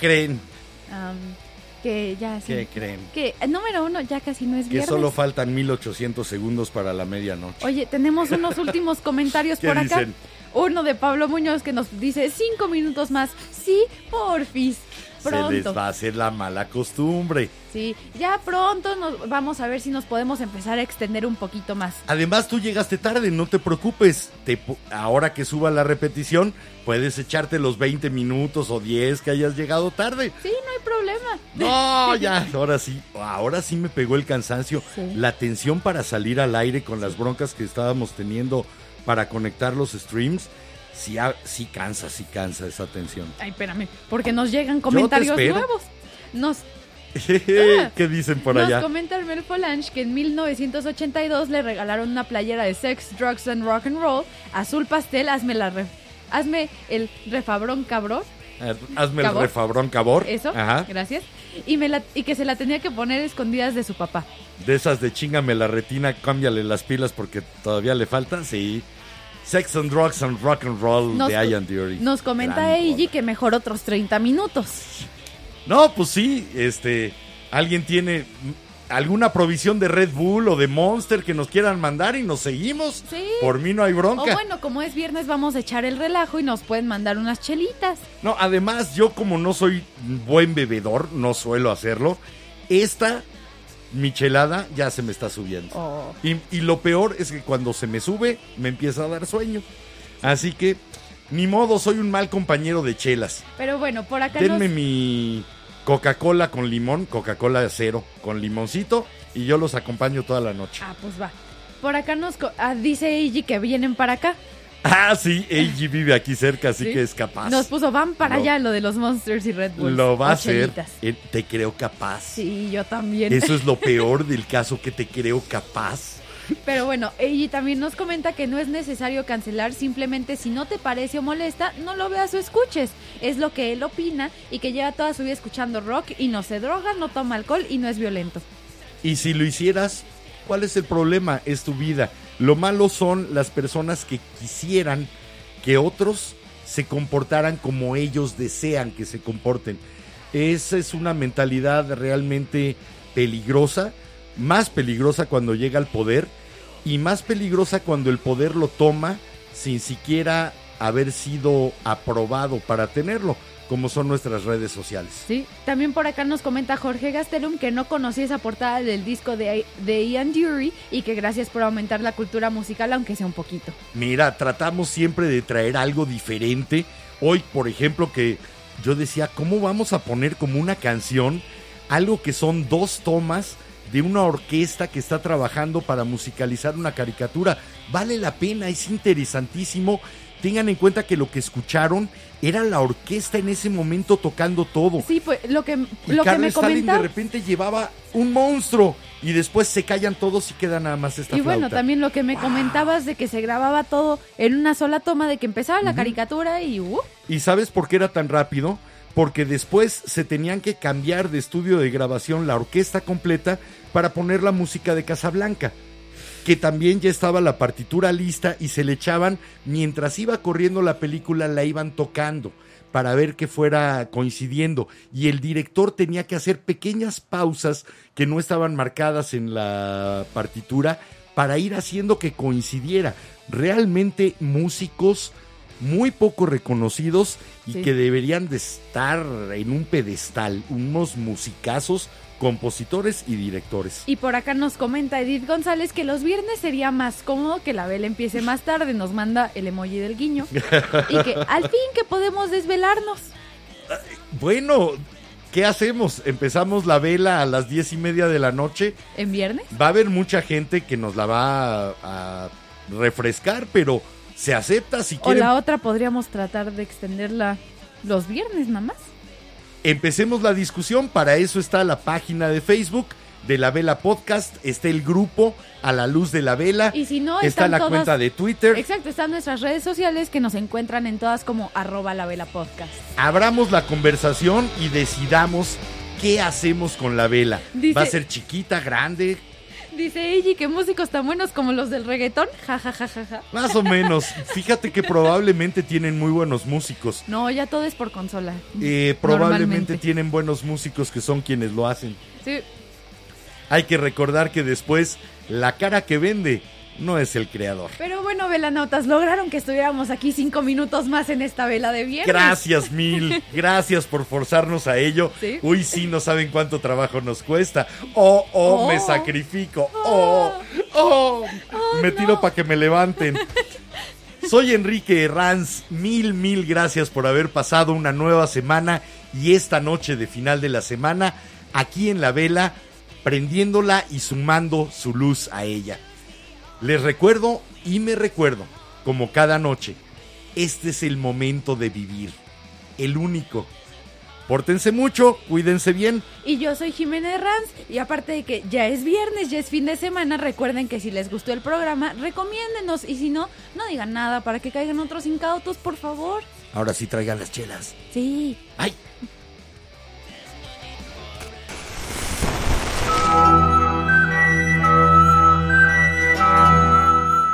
creen? Que ya sí. ¿Qué creen? Que eh, número uno ya casi no es Que viernes. solo faltan 1800 segundos para la medianoche. Oye, tenemos unos últimos comentarios ¿Qué por acá. dicen? Uno de Pablo Muñoz que nos dice cinco minutos más. Sí, porfis. Pronto. Se les va a hacer la mala costumbre. Sí, ya pronto nos vamos a ver si nos podemos empezar a extender un poquito más. Además, tú llegaste tarde, no te preocupes. Te ahora que suba la repetición, puedes echarte los 20 minutos o 10 que hayas llegado tarde. Sí, no hay problema. No, ya, ahora sí, ahora sí me pegó el cansancio. Sí. La tensión para salir al aire con las broncas que estábamos teniendo para conectar los streams, sí, ah, sí cansa, sí cansa esa tensión. Ay, espérame, porque nos llegan comentarios nuevos. Nos, ¿Qué dicen por nos allá? comenta el Mel Folange que en 1982 le regalaron una playera de Sex, Drugs and Rock and Roll, azul pastel, hazme la re- hazme el refabrón cabrón, Hazme el refabrón cabor. eso, Ajá. gracias, y, me la- y que se la tenía que poner escondidas de su papá. De esas de chingame la retina, cámbiale las pilas porque todavía le faltan, sí. Sex and Drugs and Rock and Roll Nos, de Ian Dury. nos comenta Eiji que mejor otros 30 minutos. No, pues sí, este, alguien tiene alguna provisión de Red Bull o de Monster que nos quieran mandar y nos seguimos. Sí. Por mí no hay O bronca. bueno, como es viernes, vamos a echar el relajo y nos pueden mandar unas chelitas. No, además yo como no soy buen bebedor, no suelo hacerlo, esta michelada ya se me está subiendo. Oh. Y, y lo peor es que cuando se me sube, me empieza a dar sueño. Así que, ni modo, soy un mal compañero de chelas. Pero bueno, por acá Denme nos... mi Coca-Cola con limón, Coca-Cola cero con limoncito y yo los acompaño toda la noche. Ah, pues va. Por acá nos ah, dice Eiji que vienen para acá. Ah, sí, Eiji vive aquí cerca, así Sí. que es capaz. Nos puso, van para Lo- allá lo de los Monsters y Red Bulls. Lo va a hacer. Eh, Te creo capaz. Sí, yo también. Eso es lo peor del caso, que te creo capaz. Pero bueno, Eiji también nos comenta que no es necesario cancelar, simplemente si no te parece o molesta, no lo veas o escuches. Es lo que él opina y que lleva toda su vida escuchando rock y no se droga, no toma alcohol y no es violento. Y si lo hicieras, ¿cuál es el problema? Es tu vida. Lo malo son las personas que quisieran que otros se comportaran como ellos desean que se comporten. Esa es una mentalidad realmente peligrosa, más peligrosa cuando llega al poder y más peligrosa cuando el poder lo toma sin siquiera haber sido aprobado para tenerlo, como son nuestras redes sociales. Sí, también por acá nos comenta Jorge Gastelum que no conocía esa portada del disco de, de Ian Dury y que gracias por aumentar la cultura musical, aunque sea un poquito. Mira, tratamos siempre de traer algo diferente. Hoy, por ejemplo, que yo decía, ¿cómo vamos a poner como una canción algo que son dos tomas de una orquesta que está trabajando para musicalizar una caricatura? Vale la pena, es interesantísimo. Tengan en cuenta que lo que escucharon era la orquesta en ese momento tocando todo. Sí, pues lo que, Y lo que Carl me Stalin de repente llevaba un monstruo y después se callan todos y queda nada más esta Y bueno, también lo que me comentabas de que se grababa todo en una sola toma, de que empezaba la caricatura y... uh, ¿Y sabes por qué era tan rápido? Porque después se tenían que cambiar de estudio de grabación la orquesta completa para poner la música de Casablanca. Que también ya estaba la partitura lista y se le echaban, mientras iba corriendo la película, la iban tocando para ver que fuera coincidiendo. Y el director tenía que hacer pequeñas pausas que no estaban marcadas en la partitura para ir haciendo que coincidiera. Realmente músicos muy poco reconocidos y Sí. que deberían de estar en un pedestal, unos musicazos, compositores y directores. Y por acá nos comenta Edith González que los viernes sería más cómodo que la vela empiece más tarde. Nos manda el emoji del guiño. y que al fin que podemos desvelarnos. Bueno, ¿qué hacemos? Empezamos la vela a las diez y media de la noche. ¿En viernes? Va a haber mucha gente que nos la va a, a refrescar, pero se acepta si O quieren. la otra podríamos tratar de extenderla los viernes nada más. Empecemos la discusión, para eso está la página de Facebook de la Vela Podcast, está el grupo A la Luz de la Vela, Y si no, está la todas- cuenta de Twitter. Exacto, están nuestras redes sociales que nos encuentran en todas como arroba la vela podcast. Abramos la conversación y decidamos qué hacemos con la vela. Dice- ¿Va a ser chiquita, grande? Dice Eiji que músicos tan buenos como los del reggaetón. Ja, ja, ja, ja, ja. Más o menos. Fíjate que probablemente tienen muy buenos músicos. No, ya todo es por consola. Eh, probablemente tienen buenos músicos que son quienes lo hacen. Sí. Hay que recordar que después la cara que vende no es el creador. Pero bueno, velanautas, lograron que estuviéramos aquí cinco minutos más en esta vela de viernes. Gracias mil, gracias por forzarnos a ello. Sí. Uy, sí, no saben cuánto trabajo nos cuesta. Oh, oh, Oh. me sacrifico. Oh, oh, me tiro para que me levanten. Soy Enrique Herranz, mil, mil gracias por haber pasado una nueva semana y esta noche de final de la semana aquí en la vela, prendiéndola y sumando su luz a ella. Les recuerdo y me recuerdo, como cada noche, este es el momento de vivir, el único. Pórtense mucho, cuídense bien. Y yo soy Jimena Ranz y aparte de que ya es viernes, ya es fin de semana, recuerden que si les gustó el programa, recomiéndenos y si no, no digan nada para que caigan otros incautos, por favor. Ahora sí traigan las chelas. Sí. ¡Ay!